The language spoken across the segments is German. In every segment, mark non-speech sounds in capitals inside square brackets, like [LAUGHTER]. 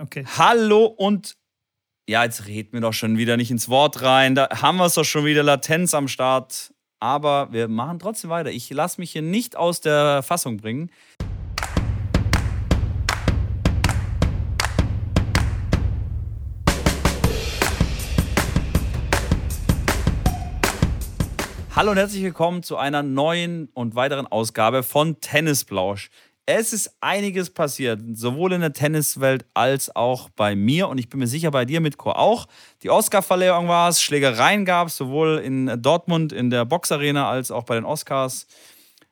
Okay. Hallo und ja, jetzt reden wir doch schon wieder nicht ins Wort rein. Da haben wir es doch schon wieder Latenz am Start. Aber wir machen trotzdem weiter. Ich lasse mich hier nicht aus der Fassung bringen. Hallo und herzlich willkommen zu einer neuen und weiteren Ausgabe von Tennisblausch. Es ist einiges passiert, sowohl in der Tenniswelt als auch bei mir und ich bin mir sicher bei dir, Mitko, auch. Die Oscar-Verleihung war es, Schlägereien gab es, sowohl in Dortmund in der Boxarena als auch bei den Oscars.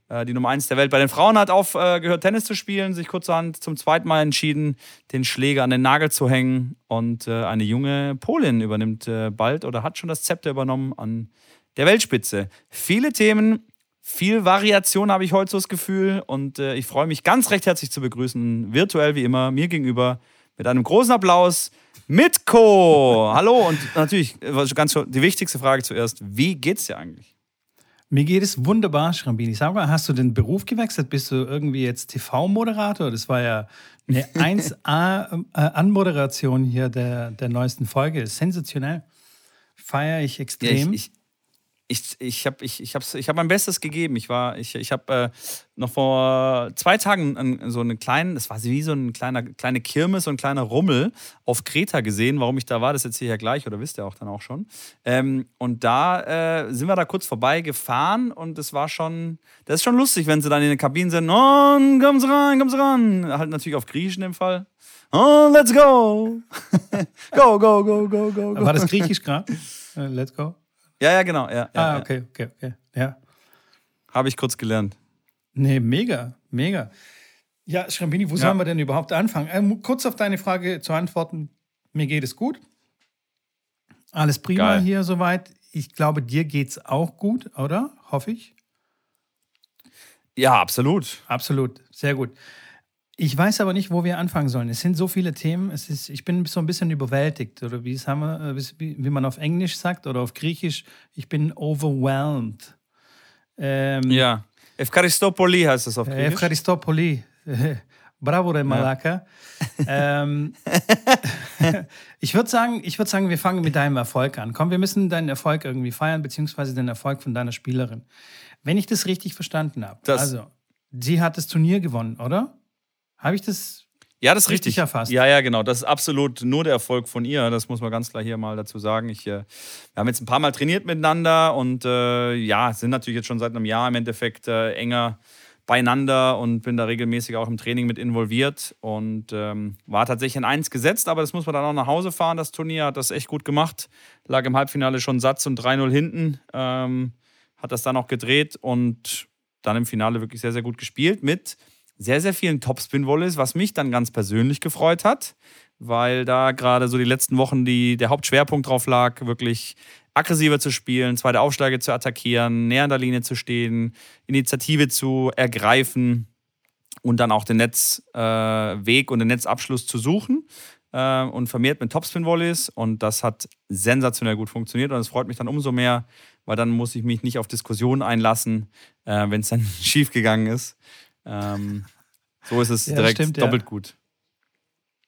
Äh, die Nummer 1 der Welt bei den Frauen hat aufgehört, Tennis zu spielen, sich kurzerhand zum zweiten Mal entschieden, den Schläger an den Nagel zu hängen. Und äh, eine junge Polin übernimmt äh, bald oder hat schon das Zepter übernommen an der Weltspitze. Viele Themen, viel Variation habe ich heute so das Gefühl und äh, ich freue mich ganz recht herzlich zu begrüßen, virtuell wie immer, mir gegenüber mit einem großen Applaus Mitko. [LAUGHS] Hallo und natürlich ganz die wichtigste Frage zuerst, wie geht's dir eigentlich? Mir geht es wunderbar, Schrambini. Sag mal, hast du den Beruf gewechselt? Bist du irgendwie jetzt TV-Moderator? Das war ja eine [LAUGHS] 1A-Anmoderation äh, hier der, der neuesten Folge. Sensationell. Feiere ich extrem. Ja, ich, ich, ich, ich habe ich, ich ich hab mein Bestes gegeben. Ich war, ich, ich habe äh, noch vor zwei Tagen so einen kleinen, das war wie so eine kleine, kleine Kirmes, so ein kleiner Rummel auf Kreta gesehen. Warum ich da war, das erzähle ich ja gleich oder wisst ihr auch dann auch schon. Ähm, und da äh, sind wir da kurz vorbei gefahren und es war schon, das ist schon lustig, wenn sie dann in den Kabinen sind, und kommen Sie rein, kommen Sie ran. Halt natürlich auf Griechisch in dem Fall. Oh, let's go. [LAUGHS] go, go, go, go, go, go. War das Griechisch gerade? Äh, let's go. Ja, ja, genau. Ja, ah, okay, okay, okay. Ja. Habe ich kurz gelernt. Nee, mega, mega. Ja, Schrambini, wo ja. sollen wir denn überhaupt anfangen? Ähm, kurz auf deine Frage zu antworten. Mir geht es gut. Alles prima Geil. hier soweit. Ich glaube, dir geht es auch gut, oder? Hoffe ich. Ja, absolut. Absolut. Sehr gut. Ich weiß aber nicht, wo wir anfangen sollen. Es sind so viele Themen. Es ist, ich bin so ein bisschen überwältigt, oder wie, es haben wir, äh, wie, man auf Englisch sagt oder auf Griechisch. Ich bin overwhelmed. Ähm, ja. Evkaristopoli heißt das auf Griechisch. Evkaristopoli. [LAUGHS] Bravo, der Malaka. Ja. ähm, [LAUGHS] ich würde sagen, würd sagen, wir fangen mit deinem Erfolg an. Komm, wir müssen deinen Erfolg irgendwie feiern, beziehungsweise den Erfolg von deiner Spielerin. Wenn ich das richtig verstanden habe. Also, sie hat das Turnier gewonnen, oder? Habe ich das ja, das ist richtig. richtig erfasst. Ja, ja, genau. Das ist absolut nur der Erfolg von ihr. Das muss man ganz klar hier mal dazu sagen. Ich, äh, wir haben jetzt ein paar Mal trainiert miteinander und äh, ja, sind natürlich jetzt schon seit einem Jahr im Endeffekt äh, enger beieinander und bin da regelmäßig auch im Training mit involviert und ähm, war tatsächlich in eins gesetzt, aber das muss man dann auch nach Hause fahren. Das Turnier hat das echt gut gemacht. Lag im Halbfinale schon Satz und 3-0 hinten. Ähm, hat das dann auch gedreht und dann im Finale wirklich sehr, sehr gut gespielt mit sehr, sehr vielen Topspin-Volleys, was mich dann ganz persönlich gefreut hat, weil da gerade so die letzten Wochen die, der Hauptschwerpunkt drauf lag, wirklich aggressiver zu spielen, zweite Aufschläge zu attackieren, näher an der Linie zu stehen, Initiative zu ergreifen und dann auch den Netzweg äh, und den Netzabschluss zu suchen äh, und vermehrt mit Topspin-Volleys und das hat sensationell gut funktioniert und es freut mich dann umso mehr, weil dann muss ich mich nicht auf Diskussionen einlassen, äh, wenn es dann [LAUGHS] schief gegangen ist. Ähm, so ist es ja, direkt stimmt, doppelt ja. gut.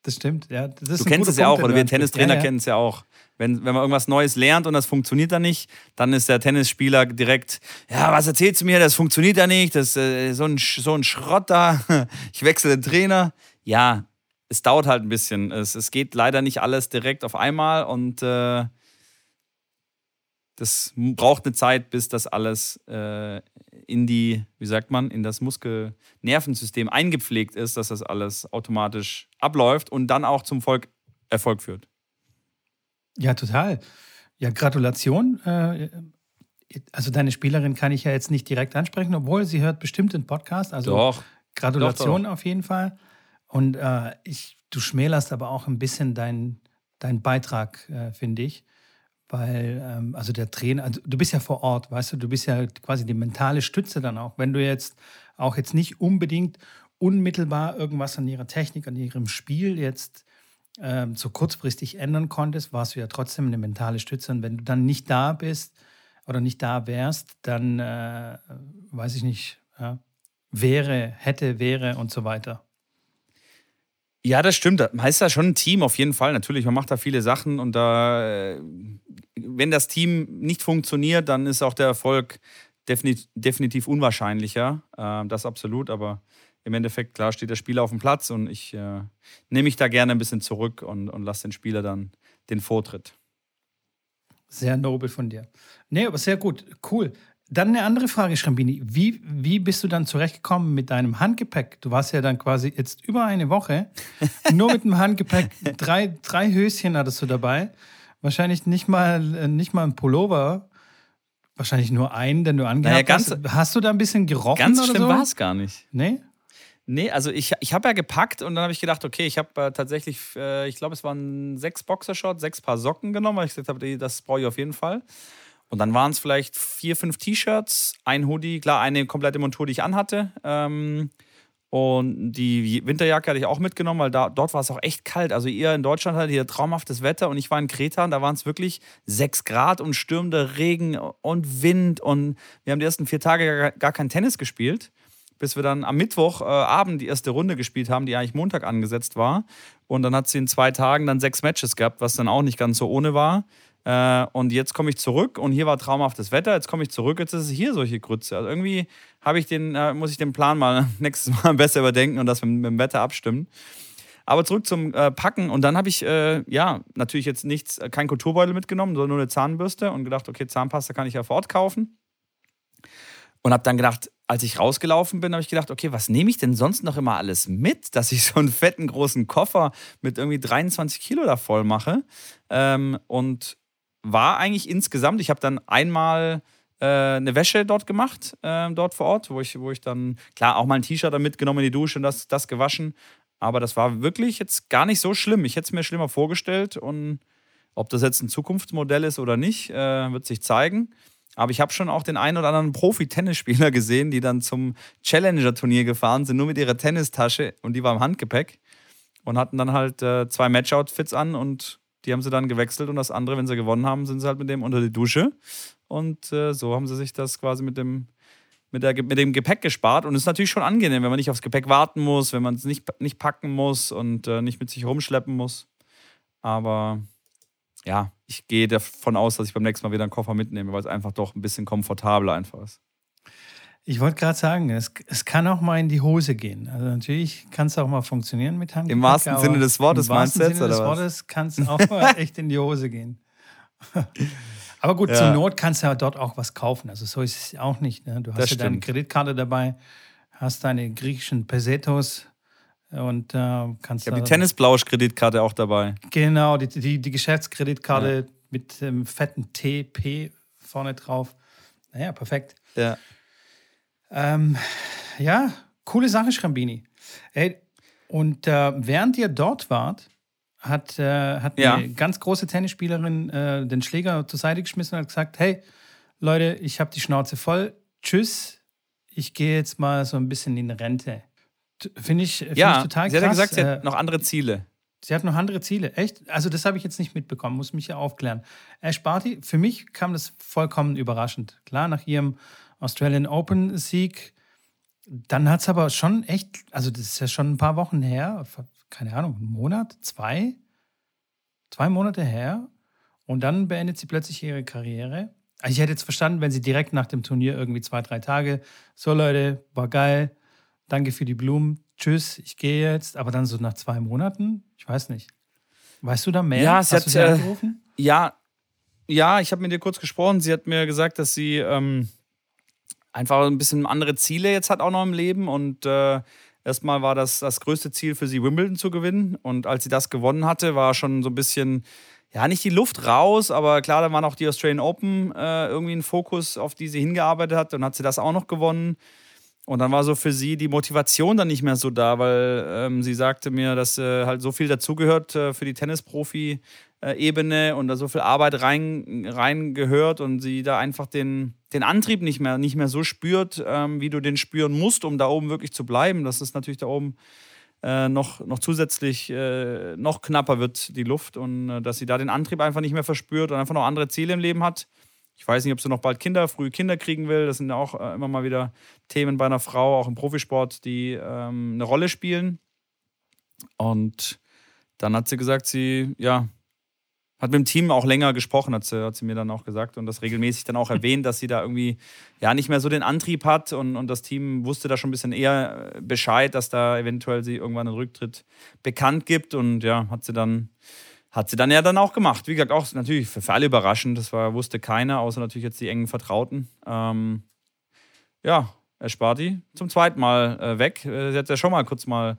Das stimmt, ja. Das du kennst es ja auch, oder wir Tennistrainer ja, kennen es ja auch. Wenn, wenn man irgendwas Neues lernt und das funktioniert dann nicht, dann ist der Tennisspieler direkt, ja, was erzählst du mir, das funktioniert ja nicht, das ist äh, so, ein, so ein Schrott da, [LAUGHS] ich wechsle den Trainer. Ja, es dauert halt ein bisschen. Es, es geht leider nicht alles direkt auf einmal und äh, das braucht eine Zeit, bis das alles äh, in die, wie sagt man, in das Muskelnervensystem eingepflegt ist, dass das alles automatisch abläuft und dann auch zum Volk Erfolg führt. Ja, total. Ja, Gratulation. Äh, also deine Spielerin kann ich ja jetzt nicht direkt ansprechen, obwohl sie hört bestimmt den Podcast. Also doch. Gratulation doch, doch. auf jeden Fall. Und äh, ich, du schmälerst aber auch ein bisschen deinen dein Beitrag, äh, finde ich. Weil, ähm, also der Trainer, also du bist ja vor Ort, weißt du, du bist ja quasi die mentale Stütze dann auch. Wenn du jetzt auch jetzt nicht unbedingt unmittelbar irgendwas an ihrer Technik, an ihrem Spiel jetzt ähm, so kurzfristig ändern konntest, warst du ja trotzdem eine mentale Stütze. Und wenn du dann nicht da bist oder nicht da wärst, dann äh, weiß ich nicht, ja, wäre, hätte, wäre und so weiter. Ja, das stimmt. Man ist ja schon ein Team auf jeden Fall. Natürlich, man macht da viele Sachen und da, äh, wenn das Team nicht funktioniert, dann ist auch der Erfolg definitiv, definitiv unwahrscheinlicher. Äh, das absolut, aber im Endeffekt, klar, steht der Spieler auf dem Platz und ich äh, nehme mich da gerne ein bisschen zurück und, und lasse den Spieler dann den Vortritt. Sehr nobel von dir. Nee, aber sehr gut. Cool. Dann eine andere Frage, Schrambini. Wie, wie bist du dann zurechtgekommen mit deinem Handgepäck? Du warst ja dann quasi jetzt über eine Woche [LAUGHS] nur mit dem Handgepäck. Drei, drei Höschen hattest du dabei. Wahrscheinlich nicht mal, äh, nicht mal ein Pullover. Wahrscheinlich nur einen, den du angehabt naja, hast. Hast du da ein bisschen gerochen ganz schlimm so? war es gar nicht. Nee? Nee, also ich, ich habe ja gepackt und dann habe ich gedacht, okay, ich habe äh, tatsächlich, äh, ich glaube, es waren sechs Boxershorts, sechs Paar Socken genommen, weil ich gesagt habe, das brauche ich auf jeden Fall. Und dann waren es vielleicht vier, fünf T-Shirts, ein Hoodie, klar, eine komplette Montur, die ich anhatte. Ähm, und die Winterjacke hatte ich auch mitgenommen, weil da, dort war es auch echt kalt. Also ihr in Deutschland hattet hier traumhaftes Wetter und ich war in Kreta und da waren es wirklich sechs Grad und stürmender Regen und Wind. Und wir haben die ersten vier Tage gar, kein Tennis gespielt bis wir dann am Mittwochabend äh, die erste Runde gespielt haben, die eigentlich Montag angesetzt war. Und dann hat sie in zwei Tagen dann sechs Matches gehabt, was dann auch nicht ganz so ohne war. Äh, und jetzt komme ich zurück und hier war traumhaftes Wetter. Jetzt komme ich zurück, jetzt ist es hier solche Grütze. Also irgendwie habe ich den, äh, muss ich den Plan mal [LAUGHS] nächstes Mal besser überdenken und das mit, mit dem Wetter abstimmen. Aber zurück zum äh, Packen. Und dann habe ich, äh, ja, natürlich jetzt nichts, äh, kein Kulturbeutel mitgenommen, sondern nur eine Zahnbürste und gedacht, okay, Zahnpasta kann ich ja vor Ort kaufen. Und habe dann gedacht, als ich rausgelaufen bin, habe ich gedacht, okay, was nehme ich denn sonst noch immer alles mit, [LAUGHS] dass ich so einen fetten großen Koffer mit irgendwie 23 Kilo da voll mache. Ähm, und war eigentlich insgesamt, ich habe dann einmal äh, eine Wäsche dort gemacht, äh, dort vor Ort, wo ich, wo ich dann, klar, auch mal ein T-Shirt da mitgenommen in die Dusche und das, das gewaschen. Aber das war wirklich jetzt gar nicht so schlimm. Ich hätte es mir schlimmer vorgestellt und ob das jetzt ein Zukunftsmodell ist oder nicht, äh, wird sich zeigen. Aber ich habe schon auch den einen oder anderen Profi-Tennisspieler gesehen, die dann zum Challenger-Turnier gefahren sind, nur mit ihrer Tennistasche und die war im Handgepäck und hatten dann halt äh, zwei Match-Outfits an und die haben sie dann gewechselt und das andere, wenn sie gewonnen haben, sind sie halt mit dem unter die Dusche. Und äh, so haben sie sich das quasi mit dem, mit, der, mit dem Gepäck gespart. Und es ist natürlich schon angenehm, wenn man nicht aufs Gepäck warten muss, wenn man es nicht, nicht packen muss und äh, nicht mit sich rumschleppen muss. Aber ja, ich gehe davon aus, dass ich beim nächsten Mal wieder einen Koffer mitnehme, weil es einfach doch ein bisschen komfortabler einfach ist. Ich wollte gerade sagen, es, es kann auch mal in die Hose gehen. Also natürlich kann es auch mal funktionieren mit Handgepäck. Im wahrsten Sinne des Wortes, meinst du jetzt? Im wahrsten Sinne des Wortes kann es auch mal [LAUGHS] echt in die Hose gehen. [LAUGHS] Aber gut, ja. zur Not kannst du ja dort auch was kaufen. Also so ist es auch nicht. Ne? Du hast das ja stimmt. deine Kreditkarte dabei, hast deine griechischen Pesetos und äh, kannst. Ich habe die Tennisblausch-Kreditkarte auch dabei. Genau, die, die, die Geschäftskreditkarte ja. mit dem fetten TP vorne drauf. Naja, perfekt. Ja. Ähm, ja, coole Sache, Schrambini. Ey, und äh, während ihr dort wart, hat, äh, hat ja. eine ganz große Tennisspielerin äh, den Schläger zur Seite geschmissen und hat gesagt: Hey, Leute, ich habe die Schnauze voll. Tschüss. Ich gehe jetzt mal so ein bisschen in Rente. Finde ich, find ja, ich total krass. Sie hat ja gesagt, sie hat äh, noch andere Ziele. Sie hat noch andere Ziele, echt? Also das habe ich jetzt nicht mitbekommen, muss mich ja aufklären. Ash Barty, für mich kam das vollkommen überraschend. Klar, nach ihrem Australian Open Sieg, dann hat es aber schon echt, also das ist ja schon ein paar Wochen her, keine Ahnung, einen Monat, zwei, zwei Monate her. Und dann beendet sie plötzlich ihre Karriere. Also ich hätte jetzt verstanden, wenn sie direkt nach dem Turnier irgendwie zwei, drei Tage, so Leute, war geil, danke für die Blumen, tschüss, ich gehe jetzt. Aber dann so nach zwei Monaten, ich weiß nicht. Weißt du da mehr? Ja, sie Hast hat, sie äh, angerufen? Ja, ja, ich habe mit ihr kurz gesprochen. Sie hat mir gesagt, dass sie ähm, einfach ein bisschen andere Ziele jetzt hat auch noch im Leben. Und äh, erstmal war das das größte Ziel für sie, Wimbledon zu gewinnen. Und als sie das gewonnen hatte, war schon so ein bisschen, ja, nicht die Luft raus, aber klar, da waren auch die Australian Open äh, irgendwie ein Fokus, auf die sie hingearbeitet hat. Und hat sie das auch noch gewonnen. Und dann war so für sie die Motivation dann nicht mehr so da, weil ähm, sie sagte mir, dass äh, halt so viel dazugehört äh, für die Tennisprofi-Ebene und da so viel Arbeit rein, rein und sie da einfach den, den Antrieb nicht mehr, nicht mehr so spürt, ähm, wie du den spüren musst, um da oben wirklich zu bleiben. Das ist natürlich da oben äh, noch, noch zusätzlich äh, noch knapper wird, die Luft und äh, dass sie da den Antrieb einfach nicht mehr verspürt und einfach noch andere Ziele im Leben hat. Ich weiß nicht, ob sie noch bald Kinder, früh Kinder kriegen will. Das sind ja auch äh, immer mal wieder Themen bei einer Frau, auch im Profisport, die ähm, eine Rolle spielen. Und dann hat sie gesagt, sie, ja, hat mit dem Team auch länger gesprochen, hat sie, hat sie mir dann auch gesagt und das regelmäßig dann auch [LAUGHS] erwähnt, dass sie da irgendwie ja nicht mehr so den Antrieb hat und, und das Team wusste da schon ein bisschen eher Bescheid, dass da eventuell sie irgendwann einen Rücktritt bekannt gibt und ja, hat sie dann hat sie dann ja dann auch gemacht. Wie gesagt, auch natürlich für, alle überraschend, das war, wusste keiner, außer natürlich jetzt die engen Vertrauten. Ähm, ja, Sparti zum zweiten Mal äh, weg. Äh, sie hat ja schon mal kurz mal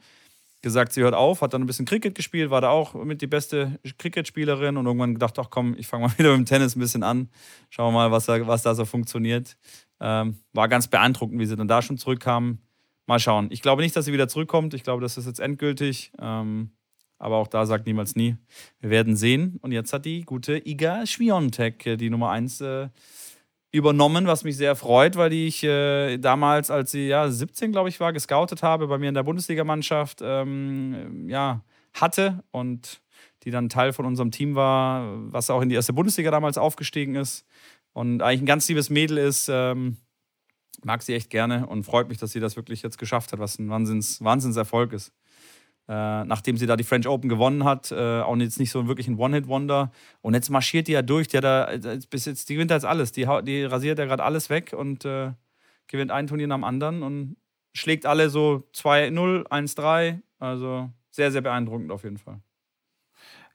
gesagt, sie hört auf, hat dann ein bisschen Cricket gespielt, war da auch mit die beste Cricket-Spielerin und irgendwann gedacht, ach komm, ich fange mal [LAUGHS] wieder mit dem Tennis ein bisschen an, schauen wir mal, was da, was da so funktioniert. Ähm, war ganz beeindruckend, wie sie dann da schon zurückkam. Mal schauen. Ich glaube nicht, dass sie wieder zurückkommt. Ich glaube, das ist jetzt endgültig. Ähm, aber auch da sagt niemals nie. Wir werden sehen. Und jetzt hat die gute Iga Schwiontek äh, die Nummer 1 äh, übernommen, was mich sehr freut, weil die ich äh, damals, als sie ja 17, glaube ich, war, gescoutet habe, bei mir in der Bundesligamannschaft, ähm, ja, hatte und die dann Teil von unserem Team war, was auch in die erste Bundesliga damals aufgestiegen ist und eigentlich ein ganz liebes Mädel ist. Ähm, mag sie echt gerne und freut mich, dass sie das wirklich jetzt geschafft hat, was ein Wahnsinns, Wahnsinnserfolg ist äh, nachdem sie da die French Open gewonnen hat, äh, auch jetzt nicht so wirklich ein One-Hit-Wonder. Und jetzt marschiert die ja durch, die, da, äh, bis jetzt, die gewinnt jetzt alles. Die, die rasiert ja gerade alles weg und äh, gewinnt ein Turnier nach dem anderen und schlägt alle so 2-0, 1-3. Also sehr, sehr beeindruckend auf jeden Fall.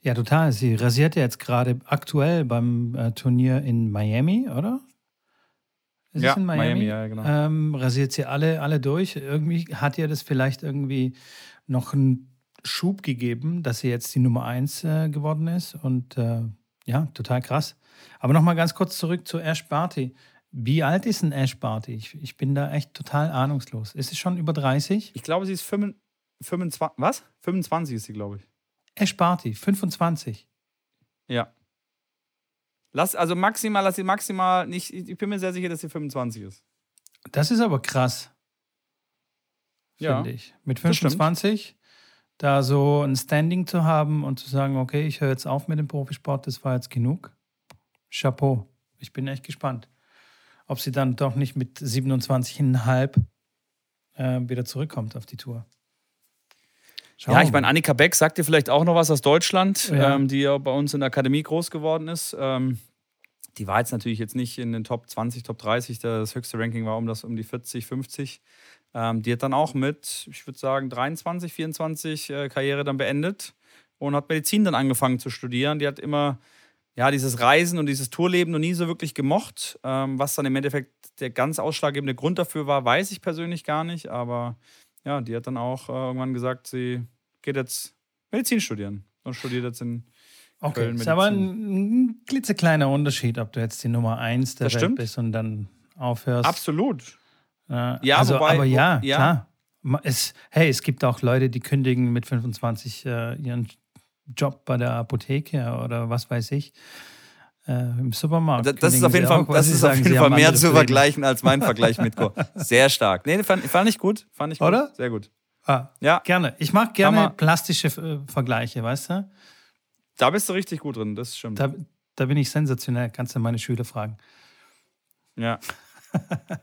Ja, total. Sie rasiert ja jetzt gerade aktuell beim äh, Turnier in Miami, oder? Ist ja, in Miami? Miami ja, genau. Ähm, rasiert sie alle, alle durch. Irgendwie hat ihr das vielleicht irgendwie noch einen Schub gegeben, dass sie jetzt die Nummer 1 äh, geworden ist. Und äh, ja, total krass. Aber nochmal ganz kurz zurück zu Ash Barty. Wie alt ist ein Ash Barty? Ich, ich bin da echt total ahnungslos. Ist sie schon über 30? Ich glaube, sie ist 25. Was? 25 ist sie, glaube ich. Ash Barty, 25. Ja. Lass, also maximal, lass sie maximal nicht. Ich bin mir sehr sicher, dass sie 25 ist. Das ist aber krass ja, finde ich. Mit 25 da so ein Standing zu haben und zu sagen, okay, ich höre jetzt auf mit dem Profisport, das war jetzt genug. Chapeau. Ich bin echt gespannt, ob sie dann doch nicht mit 27,5 äh, wieder zurückkommt auf die Tour. Schauen ja, ich meine, Annika Beck sagt dir vielleicht auch noch was aus Deutschland, ja. ähm, die ja bei uns in der Akademie groß geworden ist. Ähm, die war jetzt natürlich jetzt nicht in den Top 20, Top 30, das höchste Ranking war um das um die 40, 50. Ähm, die hat dann auch mit, ich würde sagen, 23, 24 äh, Karriere dann beendet und hat Medizin dann angefangen zu studieren. Die hat immer ja, dieses Reisen und dieses Tourleben noch nie so wirklich gemocht. Ähm, was dann im Endeffekt der ganz ausschlaggebende Grund dafür war, weiß ich persönlich gar nicht. Aber ja, die hat dann auch äh, irgendwann gesagt, sie geht jetzt Medizin studieren und studiert jetzt in Okay, Köln ist aber ein, ein klitzekleiner Unterschied, ob du jetzt die Nummer 1 der das Welt stimmt. bist und dann aufhörst. Absolut. Äh, ja, also, wobei, aber ja, ja, klar. Es, hey, es gibt auch Leute, die kündigen mit 25 äh, ihren Job bei der Apotheke oder was weiß ich. Äh, Im Supermarkt. Das, das ist auf jeden Fall, das ist sagen, auf jeden Fall mehr zu vergleichen als mein [LAUGHS] Vergleich mit Co. Sehr stark. Nee, fand, fand ich gut. Fand ich gut. Oder? Sehr gut. Ah, ja. Gerne. Ich mag gerne plastische äh, Vergleiche, weißt du? Da bist du richtig gut drin, das stimmt. Da, da bin ich sensationell. Kannst du meine Schüler fragen. Ja. [LAUGHS]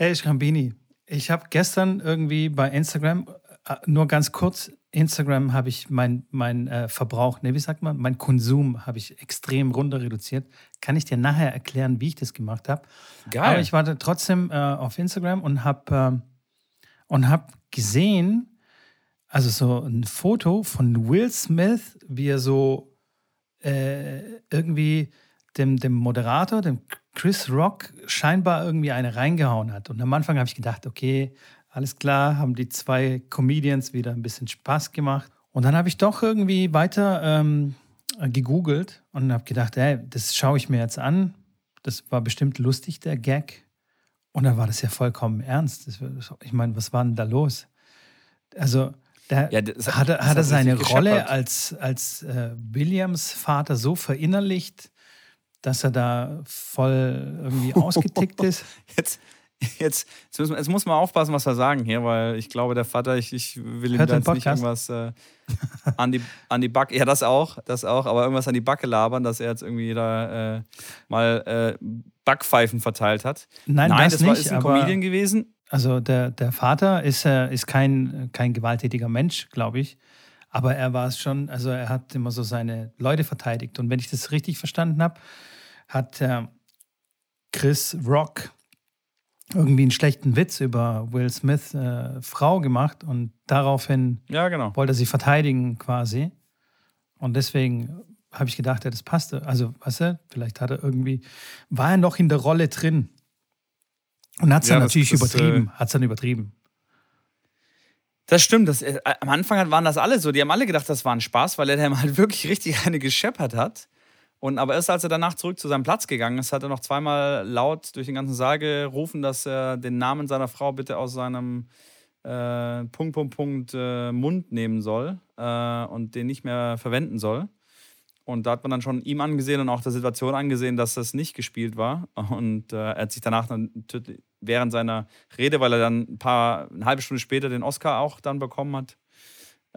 Hey, Schrambini, ich habe gestern irgendwie bei Instagram, äh, nur ganz kurz, Instagram habe ich mein, mein äh, Verbrauch, ne, wie sagt man, mein Konsum habe ich extrem runter reduziert. Kann ich dir nachher erklären, wie ich das gemacht habe. Geil. Aber ich war trotzdem äh, auf Instagram und habe äh, hab gesehen, also so ein Foto von Will Smith, wie er so äh, irgendwie dem, dem Moderator, dem Chris Rock scheinbar irgendwie eine reingehauen hat. Und am Anfang habe ich gedacht, okay, alles klar, haben die zwei Comedians wieder ein bisschen Spaß gemacht. Und dann habe ich doch irgendwie weiter ähm, gegoogelt und habe gedacht, ey, das schaue ich mir jetzt an. Das war bestimmt lustig, der Gag. Und dann war das ja vollkommen ernst. Ich meine, was war denn da los? Also, der, ja, das, hat, er, hat er seine Rolle als, als äh, Williams Vater so verinnerlicht, dass er da voll irgendwie [LAUGHS] ausgetickt ist. Jetzt, jetzt, jetzt, muss man, jetzt muss man aufpassen, was wir sagen hier, weil ich glaube, der Vater, ich, ich will ihm da jetzt nicht irgendwas äh, an, die, an die Backe, ja, das auch, das auch, aber irgendwas an die Backe labern, dass er jetzt irgendwie da äh, mal äh, Backpfeifen verteilt hat. Nein, Nein das, das war, ist ein Comedian gewesen. Also der, der Vater ist, äh, ist kein, kein gewalttätiger Mensch, glaube ich. Aber er war es schon, also er hat immer so seine Leute verteidigt. Und wenn ich das richtig verstanden habe, hat äh, Chris Rock irgendwie einen schlechten Witz über Will Smith äh, Frau gemacht und daraufhin ja, genau. wollte er sie verteidigen quasi. Und deswegen habe ich gedacht, ja, das passte. Also, weißt du, vielleicht hat er irgendwie, war er noch in der Rolle drin. Und hat es ja, dann natürlich das, übertrieben. Äh, hat es dann übertrieben. Das stimmt. Das, äh, am Anfang waren das alle so. Die haben alle gedacht, das war ein Spaß, weil er dann halt [LAUGHS] wirklich richtig eine gescheppert hat. Und aber erst als er danach zurück zu seinem Platz gegangen ist, hat er noch zweimal laut durch den ganzen Saal gerufen, dass er den Namen seiner Frau bitte aus seinem äh, Punkt, Punkt, Punkt äh, Mund nehmen soll äh, und den nicht mehr verwenden soll. Und da hat man dann schon ihm angesehen und auch der Situation angesehen, dass das nicht gespielt war. Und äh, er hat sich danach dann während seiner Rede, weil er dann ein paar, eine halbe Stunde später den Oscar auch dann bekommen hat,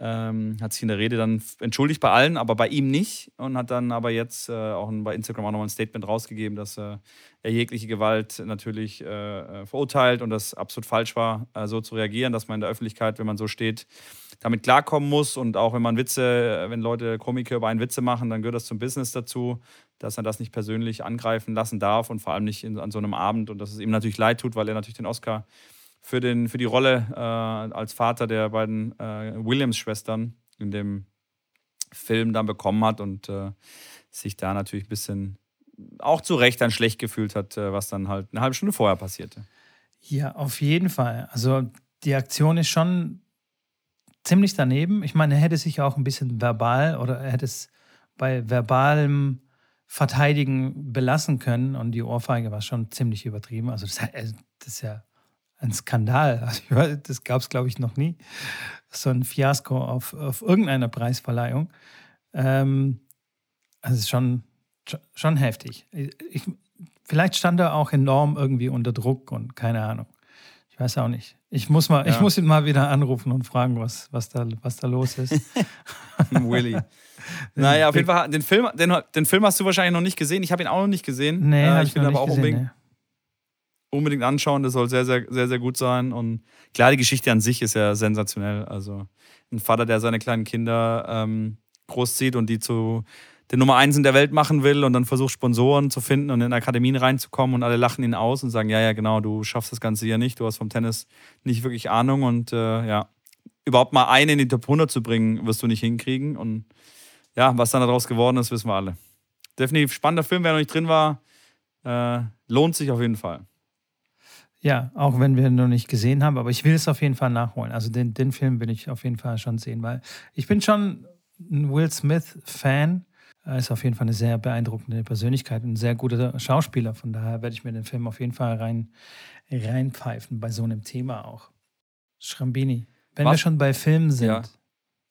ähm, hat sich in der Rede dann entschuldigt bei allen, aber bei ihm nicht. Und hat dann aber jetzt äh, auch bei Instagram auch nochmal ein Statement rausgegeben, dass äh, er jegliche Gewalt natürlich äh, äh, verurteilt und das absolut falsch war, äh, so zu reagieren, dass man in der Öffentlichkeit, wenn man so steht, damit klarkommen muss. Und auch wenn man Witze, äh, wenn Leute Komiker über einen Witze machen, dann gehört das zum Business dazu, dass er das nicht persönlich angreifen lassen darf und vor allem nicht in, an so einem Abend. Und dass es ihm natürlich leid tut, weil er natürlich den Oscar für, den, für die Rolle äh, als Vater der beiden äh, Williams-Schwestern in dem Film dann bekommen hat und äh, sich da natürlich ein bisschen auch zu Recht dann schlecht gefühlt hat, äh, was dann halt eine halbe Stunde vorher passierte. Ja, auf jeden Fall. Also die Aktion ist schon ziemlich daneben. Ich meine, er hätte sich auch ein bisschen verbal oder er hätte es bei verbalem Verteidigen belassen können und die Ohrfeige war schon ziemlich übertrieben. Also das, das ist ja ein Skandal. [LAUGHS] Also das gab es, glaube ich, noch nie. So ein Fiasko auf, auf irgendeiner Preisverleihung. Ähm, also es ist schon, schon heftig. Ich, vielleicht stand er auch enorm irgendwie unter Druck und keine Ahnung. Ich weiß auch nicht. Ich muss, mal, ja. ich muss ihn mal wieder anrufen und fragen, was, was, da, was da los ist. [LAUGHS] Willy. naja, auf jeden Fall, den Film, den, den Film hast du wahrscheinlich noch nicht gesehen. Ich habe ihn auch noch nicht gesehen. Nee, äh, ich, ich bin aber auch gesehen, unbedingt, nee unbedingt anschauen. Das soll sehr, sehr, sehr, sehr gut sein. Und klar, die Geschichte an sich ist ja sensationell. Also ein Vater, der seine kleinen Kinder ähm, großzieht und die zu den Nummer eins in der Welt machen will und dann versucht, Sponsoren zu finden und in Akademien reinzukommen und alle lachen ihn aus und sagen, ja, ja, genau, du schaffst das Ganze hier nicht, du hast vom Tennis nicht wirklich Ahnung und äh, ja, überhaupt mal einen in die Top 100 zu bringen, wirst du nicht hinkriegen und ja, was dann daraus geworden ist, wissen wir alle. Definitiv spannender Film, wer noch nicht drin war, äh, lohnt sich auf jeden Fall. Ja, auch wenn wir ihn noch nicht gesehen haben, aber ich will es auf jeden Fall nachholen. Also den, den Film will ich auf jeden Fall schon sehen, weil ich bin schon ein Will Smith-Fan. Er ist auf jeden Fall eine sehr beeindruckende Persönlichkeit und ein sehr guter Schauspieler. Von daher werde ich mir den Film auf jeden Fall rein, reinpfeifen, bei so einem Thema auch. Schrambini, wenn Was? wir schon bei Filmen sind, ja.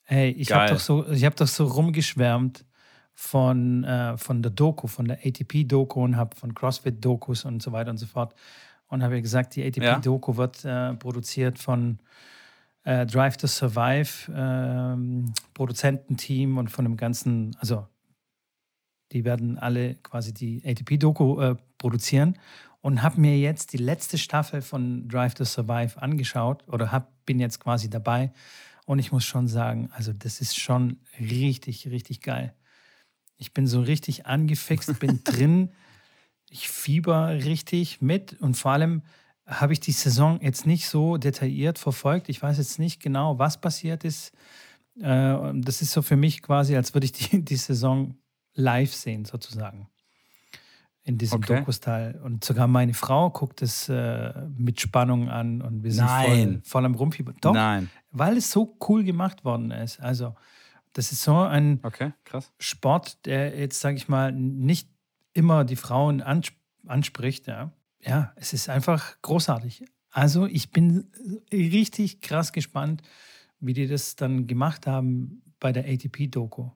hey, ich habe doch, so, hab doch so rumgeschwärmt von, äh, von der Doku, von der ATP-Doku und habe von CrossFit-Dokus und so weiter und so fort und habe gesagt, die ATP-Doku ja. wird äh, produziert von äh, Drive to Survive, äh, Produzententeam und von dem ganzen, also die werden alle quasi die ATP-Doku äh, produzieren und habe mir jetzt die letzte Staffel von Drive to Survive angeschaut oder hab, bin jetzt quasi dabei und ich muss schon sagen, also das ist schon richtig, richtig geil. Ich bin so richtig angefixt, bin [LAUGHS] drin ich fieber richtig mit und vor allem habe ich die Saison jetzt nicht so detailliert verfolgt. Ich weiß jetzt nicht genau, was passiert ist. Äh, das ist so für mich quasi, als würde ich die, die Saison live sehen, sozusagen. In diesem okay. Dokustal. Und sogar meine Frau guckt es äh, mit Spannung an und wir sind voll, voll am Rumfieber. Doch, Nein. weil es so cool gemacht worden ist. Also, das ist so ein okay, Sport, der jetzt, sage ich mal, nicht immer die Frauen anspricht, ja. Ja, es ist einfach großartig. Also ich bin richtig krass gespannt, wie die das dann gemacht haben bei der ATP-Doku.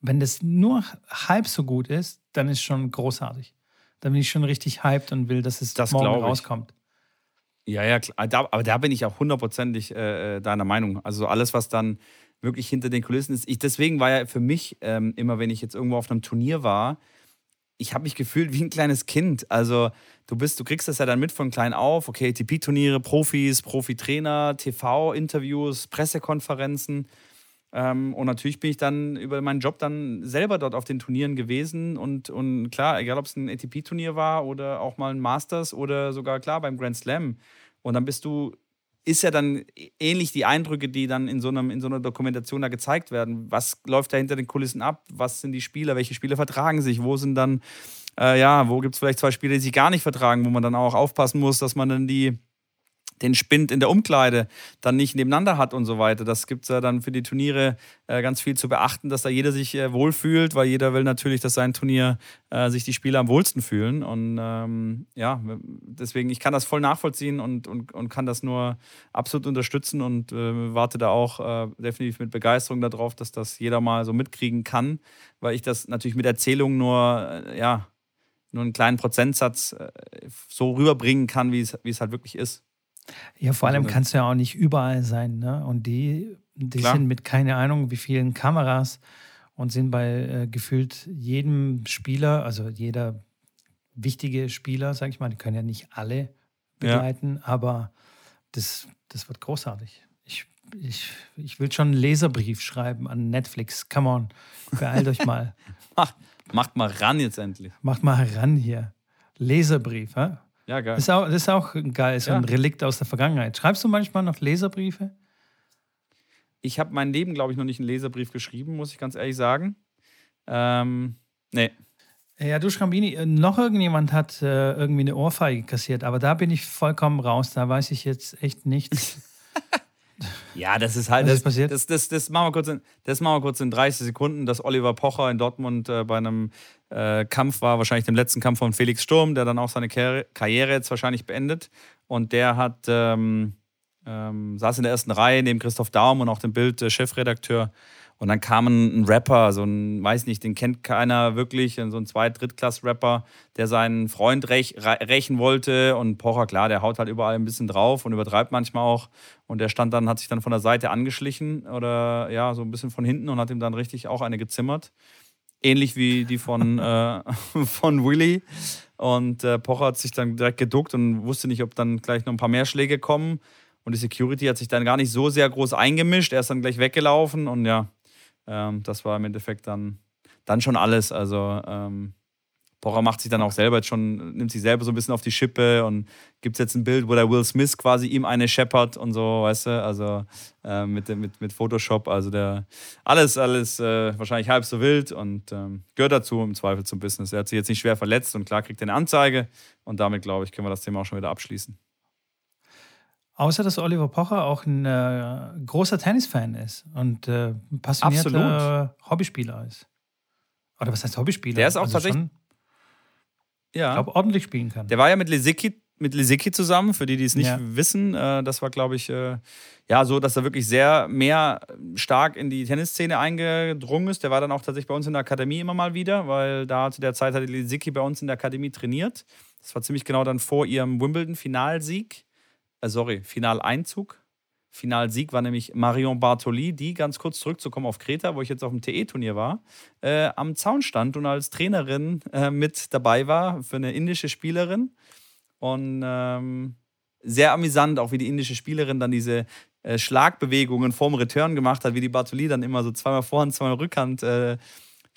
Wenn das nur halb so gut ist, dann ist schon großartig. Dann bin ich schon richtig hyped und will, dass es das morgen rauskommt. Ja, ja, klar. aber da bin ich auch hundertprozentig äh, äh, deiner Meinung. Also alles, was dann wirklich hinter den Kulissen ist. Ich, deswegen war ja für mich ähm, immer, wenn ich jetzt irgendwo auf einem Turnier war, ich habe mich gefühlt wie ein kleines Kind. Also du bist, du kriegst das ja dann mit von klein auf. Okay, ATP-Turniere, Profis, Profitrainer, TV-Interviews, Pressekonferenzen. Ähm, und natürlich bin ich dann über meinen Job dann selber dort auf den Turnieren gewesen. Und, und klar, egal ob es ein ATP-Turnier war oder auch mal ein Masters oder sogar klar beim Grand Slam. Und dann bist du ist ja dann ähnlich die Eindrücke, die dann in so, einem, in so einer Dokumentation da gezeigt werden. Was läuft da hinter den Kulissen ab? Was sind die Spieler? Welche Spieler vertragen sich? Wo sind dann, äh, ja, wo gibt es vielleicht zwei Spieler, die sich gar nicht vertragen, wo man dann auch aufpassen muss, dass man dann die den Spind in der Umkleide dann nicht nebeneinander hat und so weiter. Das gibt es ja dann für die Turniere äh, ganz viel zu beachten, dass da jeder sich äh, wohlfühlt, weil jeder will natürlich, dass sein Turnier äh, sich die Spieler am wohlsten fühlen. Und ähm, ja, deswegen, ich kann das voll nachvollziehen und, und, und kann das nur absolut unterstützen und äh, warte da auch äh, definitiv mit Begeisterung darauf, dass das jeder mal so mitkriegen kann, weil ich das natürlich mit Erzählungen nur, äh, ja, nur einen kleinen Prozentsatz so rüberbringen kann, wie es, wie es halt wirklich ist. Ja, vor allem kannst du ja auch nicht überall sein. Ne? Und die, die sind mit keine Ahnung wie vielen Kameras und sind bei äh, gefühlt jedem Spieler, also jeder wichtige Spieler, sag ich mal, die können ja nicht alle begleiten, ja. aber das, das wird großartig. Ich, ich, ich will schon einen Leserbrief schreiben an Netflix. Come on, beeilt euch mal. [LAUGHS] Macht, macht mal ran jetzt endlich. Macht mal ran hier. Leserbrief, hä? Ja, geil. Das ist auch, das ist auch geil, so ein Relikt aus der Vergangenheit. Schreibst du manchmal noch Leserbriefe? Ich habe mein Leben, glaube ich, noch nicht einen Leserbrief geschrieben, muss ich ganz ehrlich sagen. Ähm, nee. Ja, du Schrambini, äh, noch irgendjemand hat äh, irgendwie eine Ohrfeige kassiert, aber da bin ich vollkommen raus. Da weiß ich jetzt echt nichts. [LAUGHS] ja, das ist halt. Was das, ist passiert? Das, das, das, machen wir kurz in, das machen wir kurz in 30 Sekunden, dass Oliver Pocher in Dortmund äh, bei einem äh, Kampf war, wahrscheinlich dem letzten Kampf von Felix Sturm, der dann auch seine Karriere jetzt wahrscheinlich beendet. Und der hat, ähm, ähm, saß in der ersten Reihe neben Christoph Daum und auch dem Bild äh, Chefredakteur. Und dann kam ein, Rapper, so ein, weiß nicht, den kennt keiner wirklich, so ein Zweit-, Drittklass-Rapper, der seinen Freund rech, rächen wollte. Und Pocher, klar, der haut halt überall ein bisschen drauf und übertreibt manchmal auch. Und der stand dann, hat sich dann von der Seite angeschlichen oder ja, so ein bisschen von hinten und hat ihm dann richtig auch eine gezimmert ähnlich wie die von, [LAUGHS] äh, [LAUGHS] von Willy. Und äh, Pocher hat sich dann direkt geduckt und wusste nicht, ob dann gleich noch ein paar mehr Schläge kommen. Und die Security hat sich dann gar nicht so sehr groß eingemischt. Er ist dann gleich weggelaufen und ja, ähm, das war im Endeffekt dann, dann schon alles. Also ähm, Pocher macht sich dann auch selber jetzt schon, nimmt sich selber so ein bisschen auf die Schippe und gibt jetzt ein Bild, wo der Will Smith quasi ihm eine scheppert und so, weißt du, also äh, mit, mit, mit Photoshop, also der alles, alles äh, wahrscheinlich halb so wild und ähm, gehört dazu im Zweifel zum Business. Er hat sich jetzt nicht schwer verletzt und klar kriegt er eine Anzeige und damit, glaube ich, können wir das Thema auch schon wieder abschließen. Außer dass Oliver Pocher auch ein äh, großer Tennisfan ist und äh, passionierter Hobbyspieler ist. Oder was heißt Hobbyspieler? Der ist auch also tatsächlich ja. ich glaube, ordentlich spielen kann. Der war ja mit Lisicki, mit Lisicki zusammen, für die, die es nicht ja. wissen. Äh, das war, glaube ich, äh, ja, so, dass er wirklich sehr mehr stark in die Tennisszene eingedrungen ist. Der war dann auch tatsächlich bei uns in der Akademie immer mal wieder, weil da zu der Zeit hatte Lisicki bei uns in der Akademie trainiert. Das war ziemlich genau dann vor ihrem Wimbledon-Finalsieg. Äh, sorry, Finaleinzug. Finalsieg war nämlich Marion Bartoli, die, ganz kurz zurückzukommen auf Kreta, wo ich jetzt auf dem TE-Turnier war, äh, am Zaun stand und als Trainerin äh, mit dabei war für eine indische Spielerin. Und ähm, sehr amüsant, auch wie die indische Spielerin dann diese äh, Schlagbewegungen vorm Return gemacht hat, wie die Bartoli dann immer so zweimal Vorhand, zweimal Rückhand äh,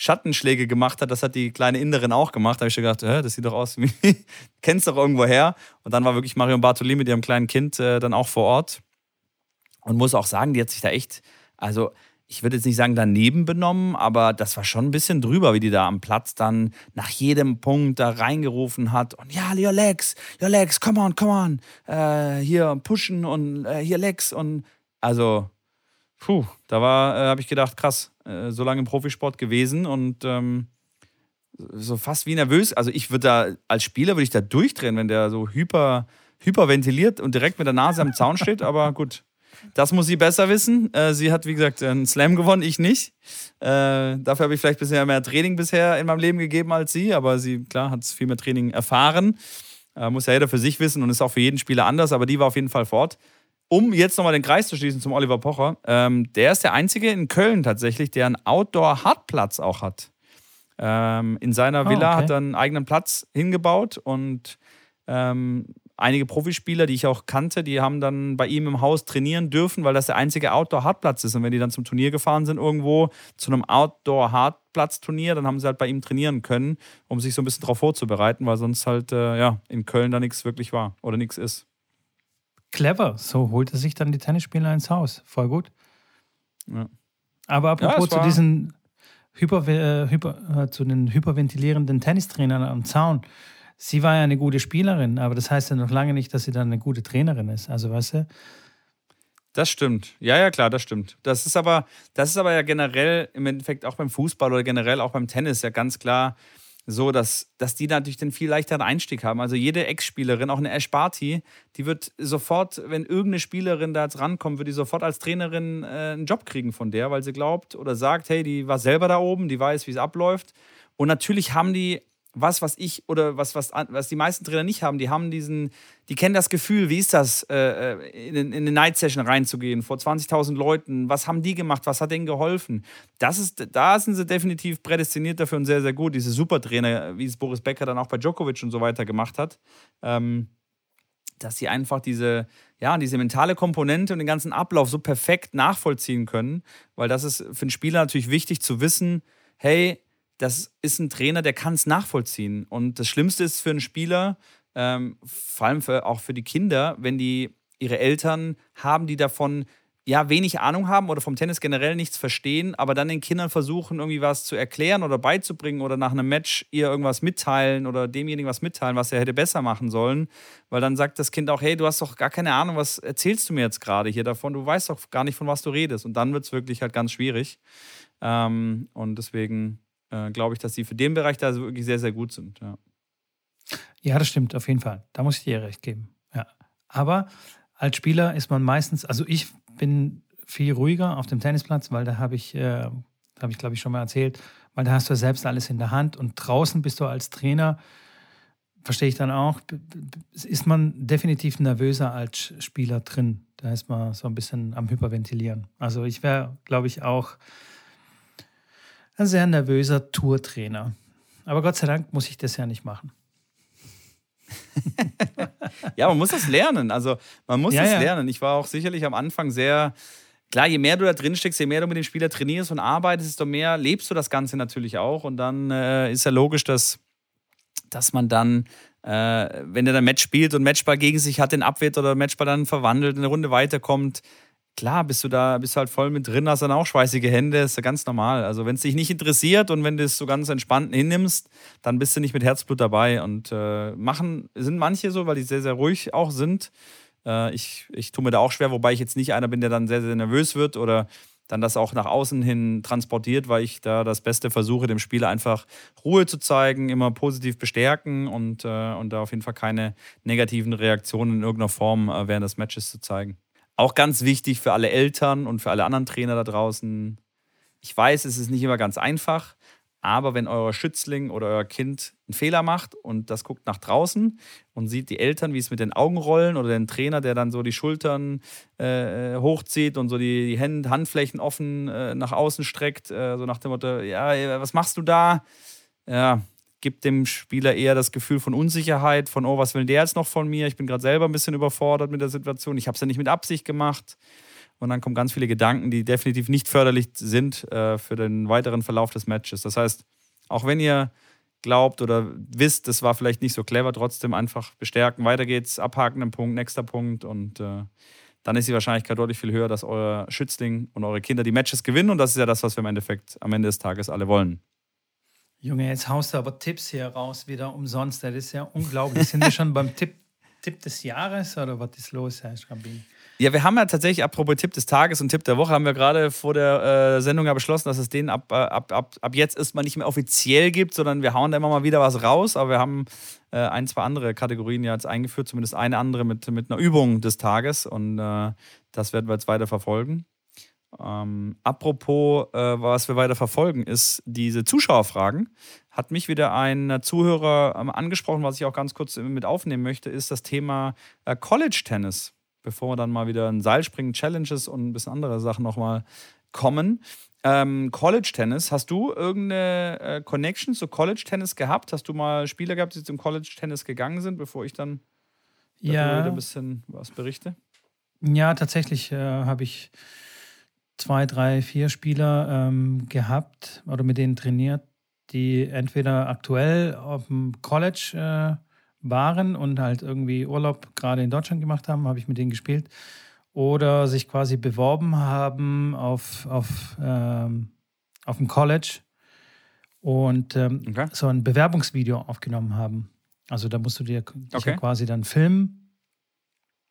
Schattenschläge gemacht hat. Das hat die kleine Inderin auch gemacht. Da habe ich schon gedacht, das sieht doch aus wie, [LAUGHS] kennst du doch irgendwo her. Und dann war wirklich Marion Bartoli mit ihrem kleinen Kind äh, dann auch vor Ort. Und muss auch sagen, die hat sich da echt, also ich würde jetzt nicht sagen daneben benommen, aber das war schon ein bisschen drüber, wie die da am Platz dann nach jedem Punkt da reingerufen hat. Und ja, your legs, your legs, come on, come on. Äh, hier pushen und äh, hier legs. Und also, puh, da war, äh, habe ich gedacht, krass, äh, so lange im Profisport gewesen und ähm, so fast wie nervös. Also ich würde da, als Spieler würde ich da durchdrehen, wenn der so hyper, hyperventiliert und direkt mit der Nase am Zaun steht, [LAUGHS] aber gut. Das muss sie besser wissen. Äh, sie hat, wie gesagt, einen Slam gewonnen, ich nicht. Äh, dafür habe ich vielleicht bisher mehr Training bisher in meinem Leben gegeben als sie, aber sie, klar, hat viel mehr Training erfahren. Äh, muss ja jeder für sich wissen und ist auch für jeden Spieler anders, aber die war auf jeden Fall fort. Um jetzt nochmal den Kreis zu schließen zum Oliver Pocher, ähm, der ist der einzige in Köln tatsächlich, der einen Outdoor-Hartplatz auch hat. Ähm, in seiner Villa oh, okay. hat er einen eigenen Platz hingebaut und ähm, einige Profispieler, die ich auch kannte, die haben dann bei ihm im Haus trainieren dürfen, weil das der einzige Outdoor-Hartplatz ist. Und wenn die dann zum Turnier gefahren sind irgendwo, zu einem Outdoor-Hartplatz-Turnier, dann haben sie halt bei ihm trainieren können, um sich so ein bisschen darauf vorzubereiten, weil sonst halt äh, ja, in Köln da nichts wirklich war oder nichts ist. Clever, so holt er sich dann die Tennisspieler ins Haus. Voll gut. Ja. Aber apropos ja, zu diesen Hyper, äh, Hyper, äh, zu den hyperventilierenden Tennistrainern am Zaun sie war ja eine gute Spielerin, aber das heißt ja noch lange nicht, dass sie dann eine gute Trainerin ist. Also weißt du? Das stimmt. Ja, ja, klar, das stimmt. Das ist aber, das ist aber ja generell im Endeffekt auch beim Fußball oder generell auch beim Tennis ja ganz klar so, dass, dass die natürlich den viel leichteren Einstieg haben. Also jede Ex-Spielerin, auch eine Ash Barty, die wird sofort, wenn irgendeine Spielerin da jetzt rankommt, wird die sofort als Trainerin äh, einen Job kriegen von der, weil sie glaubt oder sagt, hey, die war selber da oben, die weiß, wie es abläuft. Und natürlich haben die was, was ich oder was, was, was die meisten Trainer nicht haben, die haben diesen, die kennen das Gefühl, wie ist das, äh, äh in, in eine Night Session reinzugehen vor 20.000 Leuten, was haben die gemacht, was hat denen geholfen? Das ist, da sind sie definitiv prädestiniert dafür und sehr, sehr gut. Diese Supertrainer, wie es Boris Becker dann auch bei Djokovic und so weiter gemacht hat, ähm, dass sie einfach diese, ja, diese mentale Komponente und den ganzen Ablauf so perfekt nachvollziehen können, weil das ist für einen Spieler natürlich wichtig zu wissen, hey, das ist ein Trainer, der kann es nachvollziehen. Und das Schlimmste ist für einen Spieler, ähm, vor allem für, auch für die Kinder, wenn die ihre Eltern haben, die davon ja wenig Ahnung haben oder vom Tennis generell nichts verstehen, aber dann den Kindern versuchen, irgendwie was zu erklären oder beizubringen oder nach einem Match ihr irgendwas mitteilen oder demjenigen was mitteilen, was er hätte besser machen sollen. Weil dann sagt das Kind auch, hey, du hast doch gar keine Ahnung, was erzählst du mir jetzt gerade hier davon? Du weißt doch gar nicht, von was du redest. Und dann wird es wirklich halt ganz schwierig. Ähm, und deswegen äh, glaube ich, dass sie für den Bereich da wirklich sehr, sehr gut sind. Ja. ja, das stimmt, auf jeden Fall. Da muss ich dir recht geben. Ja. Aber als Spieler ist man meistens, also ich bin viel ruhiger auf dem Tennisplatz, weil da habe ich, äh, habe ich glaube ich schon mal erzählt, weil da hast du selbst alles in der Hand und draußen bist du als Trainer, verstehe ich dann auch, ist man definitiv nervöser als Spieler drin. Da ist man so ein bisschen am Hyperventilieren. Also ich wäre, glaube ich, auch ein sehr nervöser Tourtrainer. Aber Gott sei Dank muss ich das ja nicht machen. [LAUGHS] ja, man muss das lernen. Also man muss ja, das ja. lernen. Ich war auch sicherlich am Anfang sehr, klar, je mehr du da drin steckst, je mehr du mit dem Spieler trainierst und arbeitest, desto mehr lebst du das Ganze natürlich auch. Und dann äh, ist ja logisch, dass, dass man dann, äh, wenn er dann Match spielt und Matchball gegen sich hat, den abwehrt oder Matchball dann verwandelt, in eine Runde weiterkommt, klar, bist du da, bist halt voll mit drin, hast dann auch schweißige Hände, ist ja ganz normal. Also wenn es dich nicht interessiert und wenn du es so ganz entspannt hinnimmst, dann bist du nicht mit Herzblut dabei. Und äh, machen sind manche so, weil die sehr, sehr ruhig auch sind. Äh, ich, ich tue mir da auch schwer, wobei ich jetzt nicht einer bin, der dann sehr, sehr nervös wird oder dann das auch nach außen hin transportiert, weil ich da das Beste versuche, dem Spieler einfach Ruhe zu zeigen, immer positiv bestärken und, äh, und da auf jeden Fall keine negativen Reaktionen in irgendeiner Form äh, während des Matches zu zeigen. Auch ganz wichtig für alle Eltern und für alle anderen Trainer da draußen. Ich weiß, es ist nicht immer ganz einfach, aber wenn euer Schützling oder euer Kind einen Fehler macht und das guckt nach draußen und sieht die Eltern, wie es mit den Augen rollen oder den Trainer, der dann so die Schultern äh, hochzieht und so die, die Hand, Handflächen offen äh, nach außen streckt, äh, so nach dem Motto, ja, was machst du da? Ja, gibt dem Spieler eher das Gefühl von Unsicherheit, von, oh, was will der jetzt noch von mir? Ich bin gerade selber ein bisschen überfordert mit der Situation. Ich habe es ja nicht mit Absicht gemacht. Und dann kommen ganz viele Gedanken, die definitiv nicht förderlich sind äh, für den weiteren Verlauf des Matches. Das heißt, auch wenn ihr glaubt oder wisst, das war vielleicht nicht so clever, trotzdem einfach bestärken, weiter geht's, abhaken, einen Punkt, nächster Punkt und äh, dann ist die Wahrscheinlichkeit deutlich viel höher, dass euer Schützling und eure Kinder die Matches gewinnen und das ist ja das, was wir im Endeffekt am Ende des Tages alle wollen. Junge, jetzt haust du aber Tipps hier raus, wieder umsonst. Das ist ja unglaublich. Sind wir schon beim Tipp, Tipp des Jahres oder was ist los, Herr Schrambini? Ja, wir haben ja tatsächlich, apropos Tipp des Tages und Tipp der Woche, haben wir gerade vor der äh, Sendung ja beschlossen, dass es den ab, äh, ab, ab, ab jetzt erstmal nicht mehr offiziell gibt, sondern wir hauen da immer mal wieder was raus. Aber wir haben äh, ein, zwei andere Kategorien ja jetzt eingeführt, zumindest eine andere mit, mit einer Übung des Tages. Und äh, das werden wir jetzt weiter verfolgen. Ähm, apropos, äh, was wir weiter verfolgen, ist diese Zuschauerfragen. Hat mich wieder ein Zuhörer ähm, angesprochen, was ich auch ganz kurz mit aufnehmen möchte, ist das Thema äh, College Tennis. Bevor wir dann mal wieder in Seilspringen, Challenges und ein bisschen andere Sachen nochmal kommen. Ähm, College Tennis, hast du irgendeine äh, Connection zu College Tennis gehabt? Hast du mal Spieler gehabt, die zum College Tennis gegangen sind, bevor ich dann ja. ein bisschen was berichte? Ja, tatsächlich äh, habe ich zwei, drei, vier Spieler ähm, gehabt oder mit denen trainiert, die entweder aktuell auf dem College äh, waren und halt irgendwie Urlaub gerade in Deutschland gemacht haben, habe ich mit denen gespielt oder sich quasi beworben haben auf, auf, ähm, auf dem College und ähm, okay. so ein Bewerbungsvideo aufgenommen haben. Also da musst du dir okay. quasi dann filmen,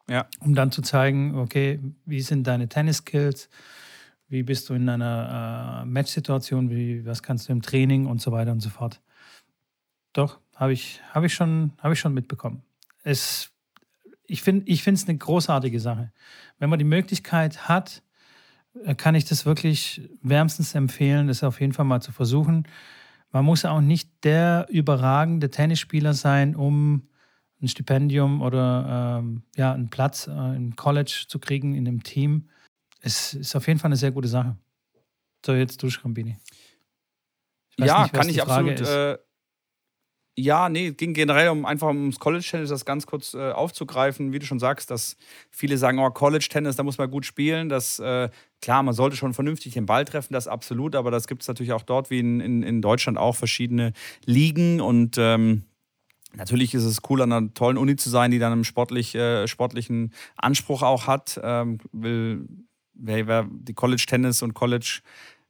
ja. um dann zu zeigen, okay, wie sind deine Tennis-Skills, wie bist du in einer äh, Matchsituation, wie, was kannst du im Training und so weiter und so fort. Doch, habe ich, hab ich, schon, hab ich schon mitbekommen. Es ich finde es eine großartige Sache. Wenn man die Möglichkeit hat, äh, kann ich das wirklich wärmstens empfehlen, das auf jeden Fall mal zu versuchen. Man muss auch nicht der überragende Tennisspieler sein, um ein Stipendium oder ähm, ja, einen Platz äh, im College zu kriegen, in einem Team. Es ist auf jeden Fall eine sehr gute Sache. So, jetzt du, Schrambini. Ja, nicht, kann ich absolut. Äh, ja, nee, ging generell um einfach ums College Tennis, das ganz kurz äh, aufzugreifen. Wie du schon sagst, dass viele sagen, oh, College Tennis, da muss man gut spielen. Das, äh, klar, man sollte schon vernünftig den Ball treffen, das absolut, aber das gibt es natürlich auch dort, wie in, in, in Deutschland, auch verschiedene Ligen und ähm, Natürlich ist es cool, an einer tollen Uni zu sein, die dann einen sportlich, äh, sportlichen Anspruch auch hat. Ähm, will, wer, die College Tennis und College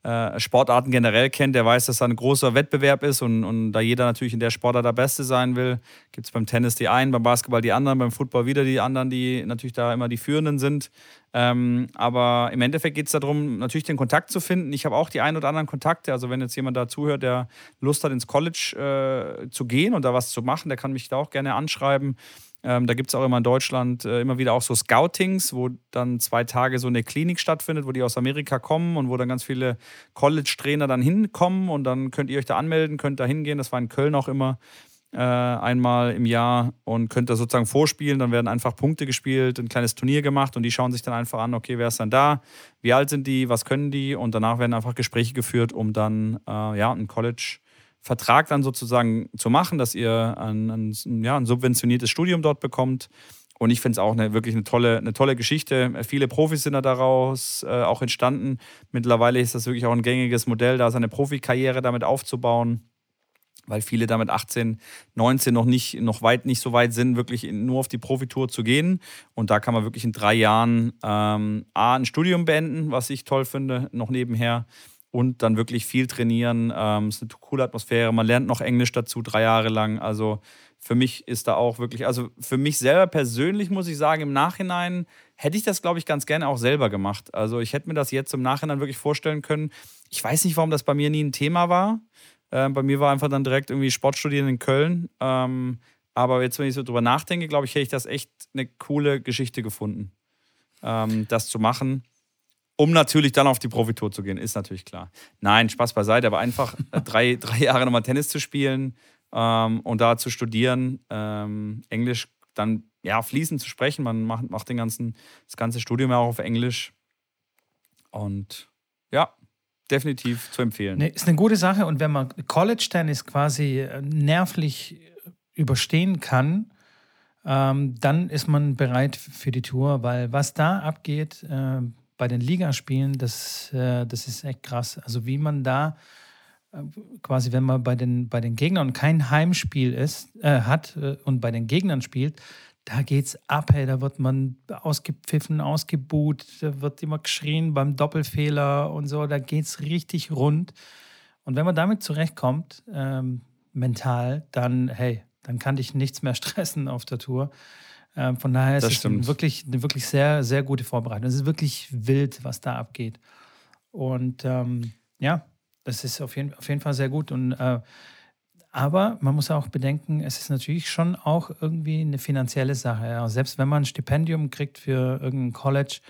äh, generell kennt, der weiß, dass da ein großer Wettbewerb ist und, und da jeder natürlich in der Sportart der Beste sein will, gibt es beim Tennis die einen, beim Basketball die anderen, beim Football wieder die anderen, die natürlich da immer die Führenden sind. Ähm, aber im Endeffekt geht es darum, natürlich den Kontakt zu finden. Ich habe auch die ein oder anderen Kontakte. Also wenn jetzt jemand da zuhört, der Lust hat, ins College äh, zu gehen und da was zu machen, der kann mich da auch gerne anschreiben. Ähm, da gibt es auch immer in Deutschland äh, immer wieder auch so Scoutings, wo dann zwei Tage so eine Klinik stattfindet, wo die aus Amerika kommen und wo dann ganz viele College-Trainer dann hinkommen und dann könnt ihr euch da anmelden, könnt da hingehen. Das war in Köln auch immer äh, einmal im Jahr und könnt da sozusagen vorspielen. Dann werden einfach Punkte gespielt, ein kleines Turnier gemacht und die schauen sich dann einfach an, okay, wer ist dann da, wie alt sind die, was können die und danach werden einfach Gespräche geführt, um dann äh, ja, ein College Vertrag dann sozusagen zu machen, dass ihr ein, ein, ja, ein subventioniertes Studium dort bekommt. Und ich finde es auch eine, wirklich eine tolle, eine tolle Geschichte. Viele Profis sind da daraus äh, auch entstanden. Mittlerweile ist das wirklich auch ein gängiges Modell, da seine Profikarriere damit aufzubauen, weil viele damit 18, 19 noch nicht, noch weit nicht so weit sind, wirklich nur auf die Profitour zu gehen. Und da kann man wirklich in drei Jahren ähm, A, ein Studium beenden, was ich toll finde, noch nebenher und dann wirklich viel trainieren. Ähm, es ist eine coole Atmosphäre. Man lernt noch Englisch dazu, drei Jahre lang. Also für mich ist da auch wirklich, also für mich selber persönlich muss ich sagen, im Nachhinein hätte ich das, glaube ich, ganz gerne auch selber gemacht. Also ich hätte mir das jetzt im Nachhinein wirklich vorstellen können. Ich weiß nicht, warum das bei mir nie ein Thema war. Ähm, bei mir war einfach dann direkt irgendwie Sportstudieren in Köln. Ähm, aber jetzt, wenn ich so drüber nachdenke, glaube ich, hätte ich das echt eine coole Geschichte gefunden, ähm, das zu machen um natürlich dann auf die Profitour zu gehen, ist natürlich klar. Nein, Spaß beiseite, aber einfach [LAUGHS] drei, drei Jahre nochmal Tennis zu spielen ähm, und da zu studieren, ähm, Englisch dann ja fließend zu sprechen. Man macht, macht den ganzen, das ganze Studium ja auch auf Englisch. Und ja, definitiv zu empfehlen. Nee, ist eine gute Sache. Und wenn man College-Tennis quasi äh, nervlich überstehen kann, ähm, dann ist man bereit für die Tour, weil was da abgeht, äh, bei den Ligaspielen, das, äh, das ist echt krass. Also wie man da äh, quasi, wenn man bei den, bei den Gegnern kein Heimspiel ist, äh, hat äh, und bei den Gegnern spielt, da geht's ab, hey, da wird man ausgepfiffen, ausgebuht, da wird immer geschrien beim Doppelfehler und so, da geht's richtig rund. Und wenn man damit zurechtkommt, ähm, mental, dann, hey, dann kann dich nichts mehr [LAUGHS] stressen auf der Tour. Ähm, von daher ist es wirklich, eine wirklich sehr, sehr gute Vorbereitung. Es ist wirklich wild, was da abgeht. Und ähm, ja, das ist auf jeden, auf jeden Fall sehr gut. Und, äh, aber man muss auch bedenken, es ist natürlich schon auch irgendwie eine finanzielle Sache. Ja. Selbst wenn man ein Stipendium kriegt für irgendein College,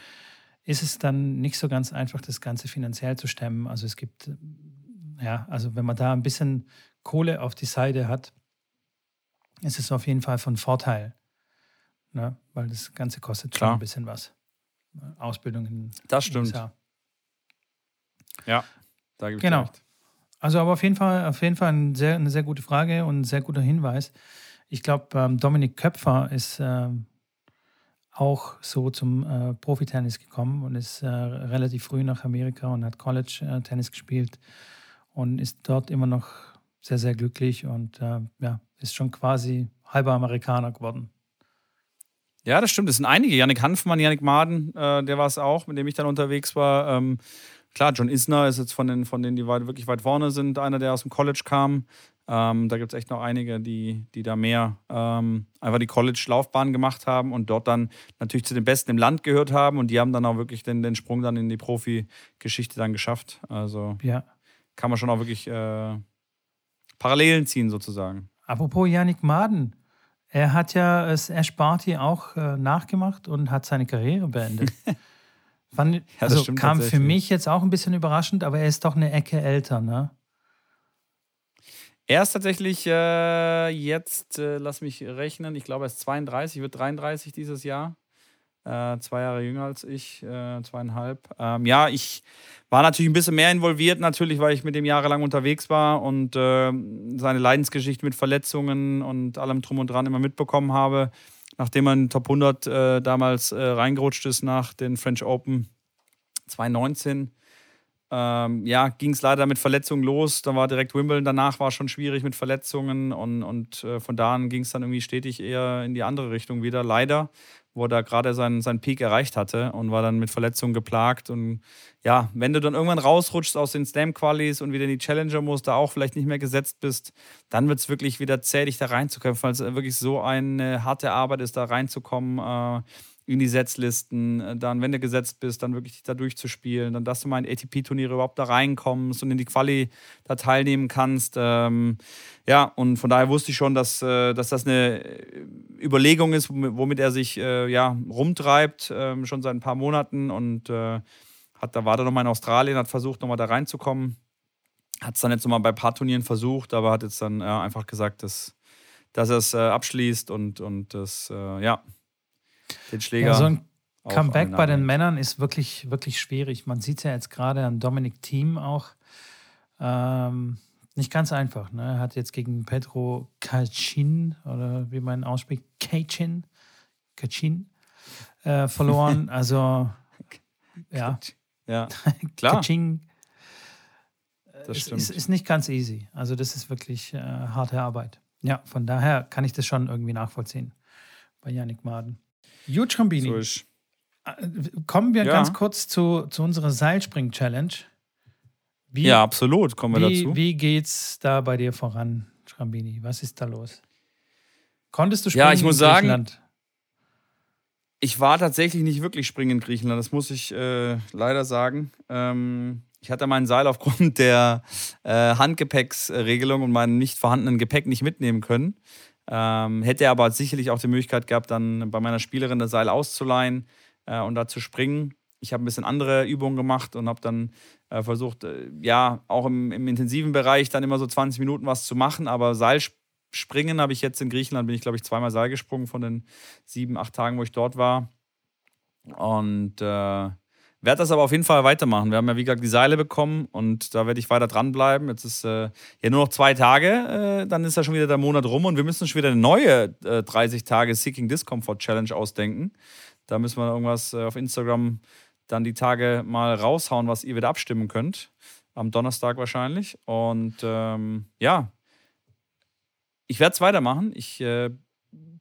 ist es dann nicht so ganz einfach, das Ganze finanziell zu stemmen. Also es gibt, ja, also wenn man da ein bisschen Kohle auf die Seite hat, ist es auf jeden Fall von Vorteil ne? weil das Ganze kostet schon ein bisschen was. Ausbildung in Das stimmt. USA. Ja. Da genau. Also aber auf jeden Fall, auf jeden Fall ein sehr, eine sehr gute Frage und ein sehr guter Hinweis. Ich glaube, ähm, Dominik Köpfer ist ähm, auch so zum äh, Profitennis gekommen und ist äh, relativ früh nach Amerika und hat College-Tennis äh, gespielt und ist dort immer noch sehr, sehr glücklich und äh, ja, ist schon quasi halber Amerikaner geworden. Ja, das stimmt. Es sind einige. Yannick Hanfmann, Yannick Maden, äh, der war es auch, mit dem ich dann unterwegs war. Ähm, klar, John Isner ist jetzt von den, von denen, die weit, wirklich weit vorne sind, einer, der aus dem College kam. Ähm, da gibt es echt noch einige, die, die da mehr ähm, einfach die College-Laufbahn gemacht haben und dort dann natürlich zu den Besten im Land gehört haben. Und die haben dann auch wirklich den, den Sprung dann in die Profi-Geschichte dann geschafft. Also ja. kann man schon auch wirklich äh, Parallelen ziehen, sozusagen. Apropos Yannick Maden, er hat ja das Ash Barty auch äh, nachgemacht und hat seine Karriere beendet. [LAUGHS] Fand, ja, also kam für mich jetzt auch ein bisschen überraschend, aber er ist doch eine Ecke älter, ne? Er ist tatsächlich äh, jetzt, äh, lass mich rechnen, ich glaube, er ist 32, wird 33 dieses Jahr. Äh, zwei Jahre jünger als ich, äh, zweieinhalb. Ähm, ja, ich war natürlich ein bisschen mehr involviert, natürlich, weil ich mit dem jahrelang unterwegs war und äh, seine Leidensgeschichte mit Verletzungen und allem Drum und Dran immer mitbekommen habe. Nachdem er in Top 100 äh, damals äh, reingerutscht ist nach den French Open 2019, ähm, ja, ging es leider mit Verletzungen los. Dann war direkt Wimbledon. Danach war schon schwierig mit Verletzungen und, und äh, von da an ging es dann irgendwie stetig eher in die andere Richtung wieder. Leider wo er da gerade seinen, seinen Peak erreicht hatte und war dann mit Verletzungen geplagt. Und ja, wenn du dann irgendwann rausrutschst aus den Slam-Qualis und wieder in die Challenger musst, da auch vielleicht nicht mehr gesetzt bist, dann wird es wirklich wieder zäh, dich da reinzukämpfen, weil es wirklich so eine harte Arbeit ist, da reinzukommen. Äh, in die Setzlisten, äh, dann, wenn du gesetzt bist, dann wirklich da durchzuspielen, dann, dass du mal in ATP-Turniere überhaupt da reinkommst und in die Quali da teilnehmen kannst. Ähm, ja, und von daher wusste ich schon, dass, äh, dass das eine äh, Überlegung ist, womit er sich äh, ja, rumtreibt, äh, schon seit ein paar Monaten und äh, hat, da war er nochmal in Australien, hat versucht, nochmal da reinzukommen. Hat es dann jetzt nochmal bei ein paar Turnieren versucht, aber hat jetzt dann einfach gesagt, dass, dass er es abschließt und, und das, ja, den Schläger. Ja, so ein Comeback bei den Männern ist wirklich, wirklich schwierig. Man sieht es ja jetzt gerade an Dominik Thiem auch. Ähm, nicht ganz einfach. Ne? Er hat jetzt gegen Pedro Kacin oder wie man ausspricht, Kacin, Kacin äh, verloren. [LAUGHS] Also, ja. Ja, [LAUGHS] klar. Kacin. Das stimmt. Ist, ist, nicht ganz easy. Also, das ist wirklich äh, harte Arbeit. Ja, von daher kann ich das schon irgendwie nachvollziehen bei Yannick Maden. Gut, Schrambini. So. Äh, kommen wir ja. ganz kurz zu, zu unserer Seilspring-Challenge. ja, absolut. Kommen wir wie, dazu. Wie geht's da bei dir voran, Schrambini? Was ist da los? Konntest du springen ja, ich muss sagen, ich war tatsächlich nicht wirklich springen in Griechenland. Das muss ich äh, leider sagen. Ähm, ich hatte mein Seil aufgrund [LAUGHS] der äh, Handgepäcksregelung und meinem nicht vorhandenen Gepäck nicht mitnehmen können. Ähm, hätte aber sicherlich auch die Möglichkeit gehabt, dann bei meiner Spielerin das Seil auszuleihen äh, und da zu springen. Ich habe ein bisschen andere Übungen gemacht und habe dann äh, versucht, äh, ja, auch im, im, intensiven Bereich dann immer so 20 Minuten was zu machen. Aber Seilspringen habe ich jetzt in Griechenland, bin ich glaube ich zweimal Seil gesprungen von den sieben, acht Tagen, wo ich dort war. Und äh, werde das aber auf jeden Fall weitermachen. Wir haben ja, wie gesagt, die Seile bekommen und da werde ich weiter dranbleiben. Jetzt ist äh, ja nur noch zwei Tage, äh, dann ist ja schon wieder der Monat rum und wir müssen schon wieder eine neue äh, 30 Tage Seeking Discomfort Challenge ausdenken. Da müssen wir irgendwas äh, auf Instagram dann die Tage mal raushauen, was ihr wieder abstimmen könnt. Am Donnerstag wahrscheinlich. Und ähm, ja, ich werde es weitermachen. Ich äh,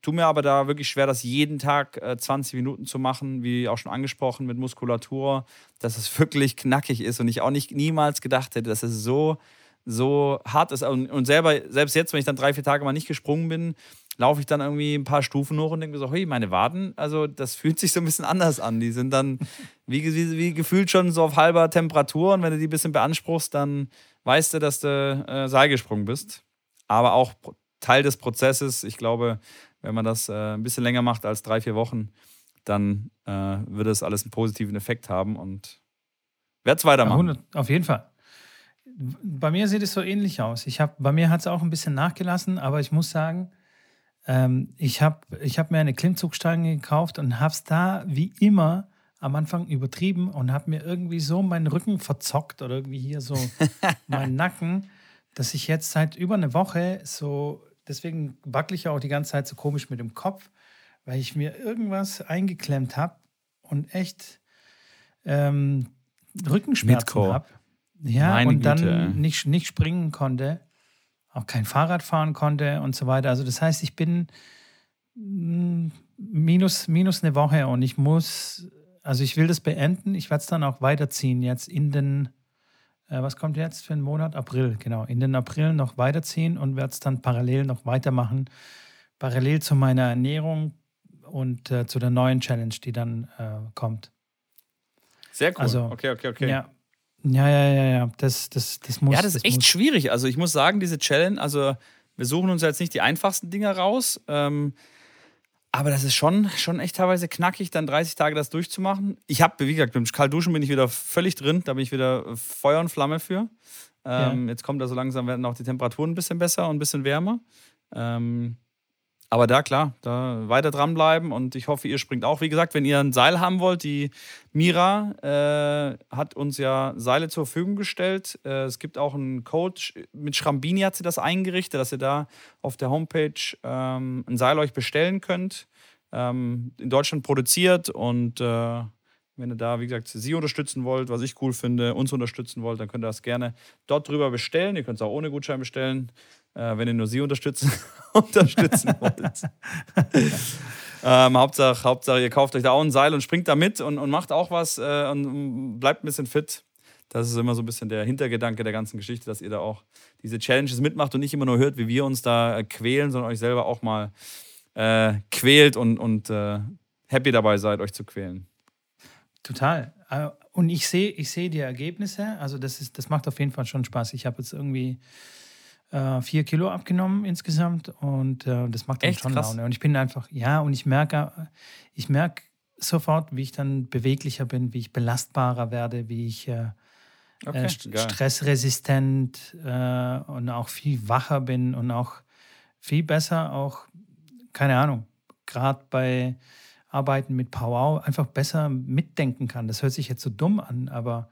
tue mir aber da wirklich schwer, das jeden Tag äh, 20 Minuten zu machen, wie auch schon angesprochen mit Muskulatur, dass es [LAUGHS] wirklich knackig ist und ich auch nicht niemals gedacht hätte, dass es so, so hart ist. Und, und selber, selbst jetzt, wenn ich dann drei, vier Tage mal nicht gesprungen bin, laufe ich dann irgendwie ein paar Stufen hoch und denke mir so, hey, meine Waden, also das [LAUGHS] fühlt sich so ein bisschen anders an. Die sind dann wie, wie, wie gefühlt schon so auf halber Temperatur und wenn du die ein bisschen beanspruchst, dann weißt du, dass du äh, Seil gesprungen bist. Aber auch Teil des Prozesses. Ich glaube, wenn man das äh, ein bisschen länger macht als drei, vier Wochen, dann äh, wird es alles einen positiven Effekt haben und werde es weitermachen. Ja, auf jeden Fall. Bei mir sieht es so ähnlich aus. Ich hab, bei mir hat es auch ein bisschen nachgelassen, aber ich muss sagen, ähm, ich habe ich hab mir eine Klimmzugstange gekauft und habe es da wie immer am Anfang übertrieben und habe mir irgendwie so meinen Rücken verzockt oder irgendwie hier so [LAUGHS] meinen Nacken, dass ich jetzt seit über eine Woche so, deswegen wackel ich auch die ganze Zeit so komisch mit dem Kopf, weil ich mir irgendwas eingeklemmt habe und echt ähm, Rückenschmerzen habe. Ja, Meine und dann Güte. nicht, nicht springen konnte, auch kein Fahrrad fahren konnte und so weiter. Also das heißt, ich bin mm, minus, minus eine Woche und ich muss, also ich will das beenden. Ich werde es dann auch weiterziehen jetzt in den, äh, was kommt jetzt für einen Monat? April, genau. In den April noch weiterziehen und werde es dann parallel noch weitermachen. Parallel zu meiner Ernährung und äh, zu der neuen Challenge, die dann äh, kommt. Sehr cool. Also, okay, okay, okay. Ja, ja, ja, ja, ja. Das, das, das muss. Ja, das ist das echt schwierig. Also ich muss sagen, diese Challenge, also wir suchen uns jetzt nicht die einfachsten Dinge raus. Ähm, aber das ist schon, schon echt teilweise knackig, dann 30 Tage das durchzumachen. Ich habe, wie gesagt, beim Kaltduschen bin ich wieder völlig drin. Da bin ich wieder Feuer und Flamme für. Ähm, ja. Jetzt kommt da so langsam, werden auch die Temperaturen ein bisschen besser und ein bisschen wärmer. Ähm, aber da klar, da weiter dranbleiben und ich hoffe, ihr springt auch. Wie gesagt, wenn ihr ein Seil haben wollt, die Mira äh, hat uns ja Seile zur Verfügung gestellt. Äh, es gibt auch einen Code, mit Schrambini hat sie das eingerichtet, dass ihr da auf der Homepage ähm, ein Seil euch bestellen könnt. Ähm, in Deutschland produziert und äh, wenn ihr da, wie gesagt, sie unterstützen wollt, was ich cool finde, uns unterstützen wollt, dann könnt ihr das gerne dort drüber bestellen. Ihr könnt es auch ohne Gutschein bestellen äh, wenn ihr nur sie unterstützen, [LAUGHS] unterstützen wollt. [LAUGHS] ähm, Hauptsache, Hauptsache, ihr kauft euch da auch ein Seil und springt da mit und, und macht auch was äh, und bleibt ein bisschen fit. Das ist immer so ein bisschen der Hintergedanke der ganzen Geschichte, dass ihr da auch diese Challenges mitmacht und nicht immer nur hört, wie wir uns da äh, quälen, sondern euch selber auch mal äh, quält und, und äh, happy dabei seid, euch zu quälen. Total. Äh, und ich sehe ich seh die Ergebnisse. Also das, ist, das macht auf jeden Fall schon Spaß. Ich habe jetzt irgendwie äh, vier Kilo abgenommen insgesamt und äh, das macht dann Echt? schon Krass. Laune. Und ich bin einfach, ja, und ich merke, ich merke sofort, wie ich dann beweglicher bin, wie ich belastbarer werde, wie ich äh, okay, äh, stressresistent äh, und auch viel wacher bin und auch viel besser, auch, keine Ahnung, gerade bei Arbeiten mit Powwow einfach besser mitdenken kann. Das hört sich jetzt so dumm an, aber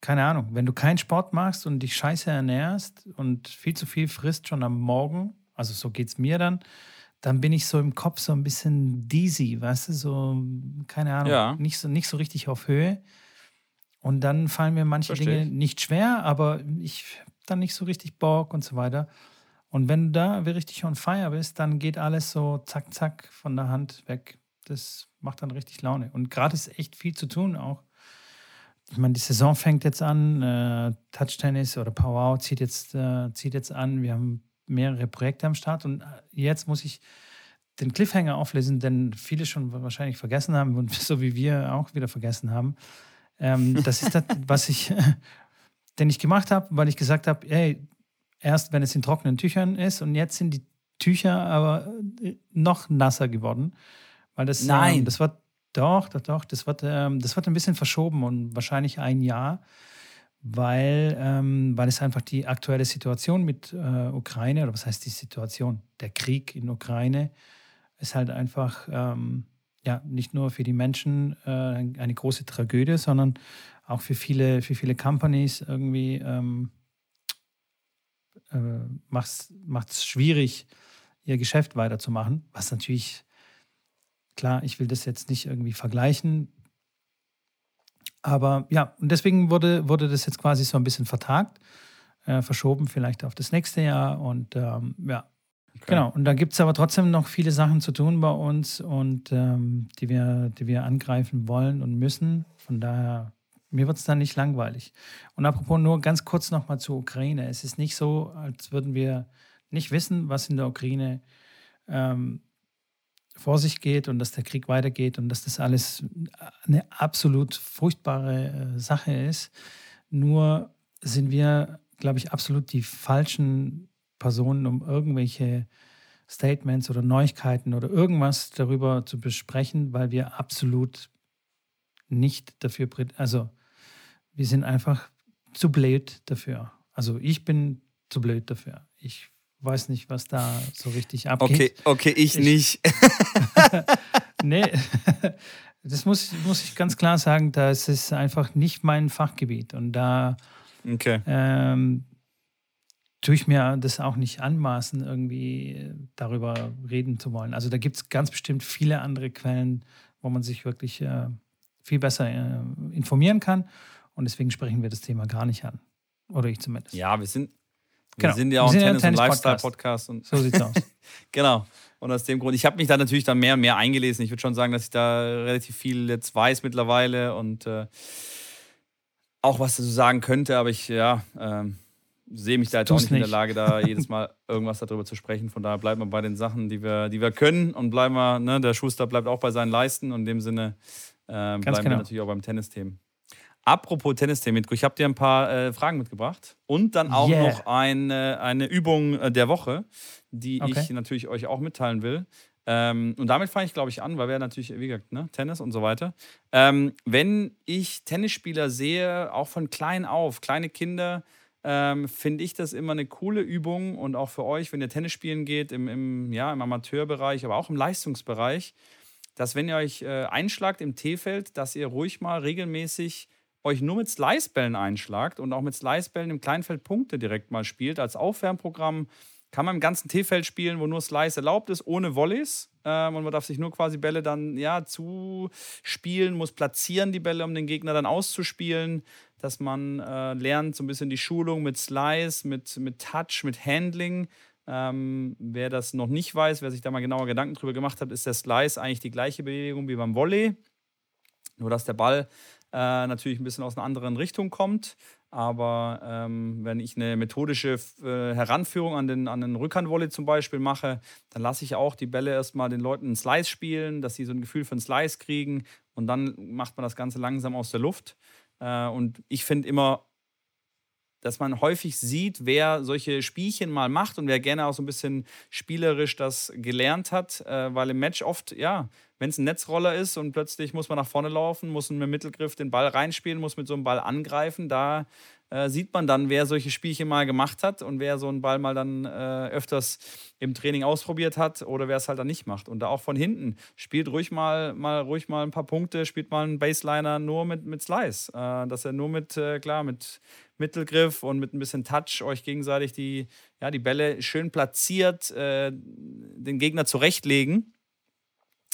keine Ahnung, wenn du keinen Sport machst und dich scheiße ernährst und viel zu viel frisst schon am Morgen, also so geht es mir dann, dann bin ich so im Kopf so ein bisschen dizzy, weißt du, so, keine Ahnung, ja. nicht, so, nicht so richtig auf Höhe. Und dann fallen mir manche Versteh Dinge nicht schwer, aber ich habe dann nicht so richtig Bock und so weiter. Und wenn du da richtig on fire bist, dann geht alles so zack, zack von der Hand weg. Das macht dann richtig Laune. Und gerade ist echt viel zu tun auch ich meine, die Saison fängt jetzt an, äh, Touch Tennis oder Power zieht jetzt, äh, zieht jetzt an. Wir haben mehrere Projekte am Start und äh, jetzt muss ich den Cliffhanger auflesen, denn viele schon wahrscheinlich vergessen haben und [LAUGHS] so wie wir auch wieder vergessen haben. Ähm, das ist das, [LAUGHS] was ich, [LAUGHS] den ich gemacht habe, weil ich gesagt habe, hey, erst wenn es in trockenen Tüchern ist und jetzt sind die Tücher aber äh, noch nasser geworden, weil das, Nein. Ähm, das war doch, doch, doch. Das wird, ähm, das wird ein bisschen verschoben und wahrscheinlich ein Jahr, weil, ähm, weil es einfach die aktuelle Situation mit äh, Ukraine, oder was heißt die Situation? Der Krieg in Ukraine ist halt einfach ähm, ja, nicht nur für die Menschen äh, eine große Tragödie, sondern auch für viele, für viele Companies irgendwie ähm, äh, macht es schwierig, ihr Geschäft weiterzumachen, was natürlich Klar, ich will das jetzt nicht irgendwie vergleichen. Aber ja, und deswegen wurde, wurde das jetzt quasi so ein bisschen vertagt, äh, verschoben vielleicht auf das nächste Jahr. Und ähm, ja, okay. genau. Und da gibt es aber trotzdem noch viele Sachen zu tun bei uns und ähm, die, wir, die wir angreifen wollen und müssen. Von daher, mir wird es dann nicht langweilig. Und apropos nur ganz kurz nochmal zur Ukraine. Es ist nicht so, als würden wir nicht wissen, was in der Ukraine ähm, vor sich geht und dass der Krieg weitergeht und dass das alles eine absolut furchtbare äh, Sache ist. Nur sind wir, glaube ich, absolut die falschen Personen, um irgendwelche Statements oder Neuigkeiten oder irgendwas darüber zu besprechen, weil wir absolut nicht dafür, also wir sind einfach zu blöd dafür. Also ich bin zu blöd dafür. Ich weiß nicht, was da so richtig abgeht. Okay, okay, ich, ich nicht. [LAUGHS] nee, [LAUGHS] Das muss, muss ich ganz klar sagen, das ist einfach nicht mein Fachgebiet. Und da okay. ähm, tue ich mir das auch nicht anmaßen, irgendwie darüber reden zu wollen. Also da gibt es ganz bestimmt viele andere Quellen, wo man sich wirklich äh, viel besser äh, informieren kann. Und deswegen sprechen wir das Thema gar nicht an. Oder ich zumindest. Ja, wir sind, wir genau. sind ja auch ein Tennis-, Tennis und Lifestyle-Podcast. So sieht's aus. [LAUGHS] genau. Und aus dem Grund, ich habe mich da natürlich dann mehr und mehr eingelesen. Ich würde schon sagen, dass ich da relativ viel jetzt weiß mittlerweile und äh, auch was dazu sagen könnte, aber ich, ja, ähm, sehe mich da jetzt auch nicht, nicht, in der Lage, da [LAUGHS] jedes Mal irgendwas darüber zu sprechen. Von daher bleiben wir bei den Sachen, die wir, die wir können und bleiben wir, ne, der Schuster bleibt auch bei seinen Leisten und in dem Sinne äh, bleiben genau. wir natürlich auch beim Tennisthemen. Apropos Tennisthemen, ich habe dir ein paar äh, Fragen mitgebracht und dann auch yeah. noch eine, eine Übung äh, der Woche, die okay. ich natürlich euch auch mitteilen will. Ähm, und damit fange ich, glaube ich, an, weil wir natürlich, wie gesagt, ne, Tennis und so weiter. Ähm, wenn ich Tennisspieler sehe, auch von klein auf, kleine Kinder, ähm, finde ich das immer eine coole Übung und auch für euch, wenn ihr Tennis spielen geht, im, im, ja, im Amateurbereich, aber auch im Leistungsbereich, dass wenn ihr euch äh, einschlagt im T-Feld, dass ihr ruhig mal regelmäßig euch nur mit Slicebällen einschlagt und auch mit Slicebällen im Kleinfeld Punkte direkt mal spielt. Als Aufwärmprogramm kann man im ganzen T-Feld spielen, wo nur Slice erlaubt ist, ohne Volleys. Ähm, und man darf sich nur quasi Bälle dann ja zuspielen, muss platzieren die Bälle, um den Gegner dann auszuspielen dass man äh, lernt, so ein bisschen die Schulung mit Slice, mit, mit Touch, mit Handling. Ähm, wer das noch nicht weiß, wer sich da mal genauer Gedanken drüber gemacht hat, ist der Slice eigentlich die gleiche Bewegung wie beim Volley. Nur dass der Ball äh, natürlich ein bisschen aus einer anderen Richtung kommt. Aber ähm, wenn ich eine methodische äh, Heranführung an den, an den Rückhandvolley zum Beispiel mache, dann lasse ich auch die Bälle erstmal den Leuten einen Slice spielen, dass sie so ein Gefühl für einen Slice kriegen. Und dann macht man das Ganze langsam aus der Luft. Äh, und ich finde immer, dass man häufig sieht, wer solche Spielchen mal macht und wer gerne auch so ein bisschen spielerisch das gelernt hat, äh, weil im Match oft, ja, wenn es ein Netzroller ist und plötzlich muss man nach vorne laufen, muss mit Mittelgriff den Ball reinspielen, muss mit so einem Ball angreifen, da äh, sieht man dann, wer solche Spielchen mal gemacht hat und wer so einen Ball mal dann äh, öfters im Training ausprobiert hat oder wer es halt dann nicht macht. Und da auch von hinten spielt ruhig mal, mal ruhig mal ein paar Punkte, spielt mal einen Baseliner nur mit, mit Slice. Äh, dass er nur mit, äh, klar, mit Mittelgriff und mit ein bisschen Touch euch gegenseitig die, ja, die Bälle schön platziert, äh, den Gegner zurechtlegen.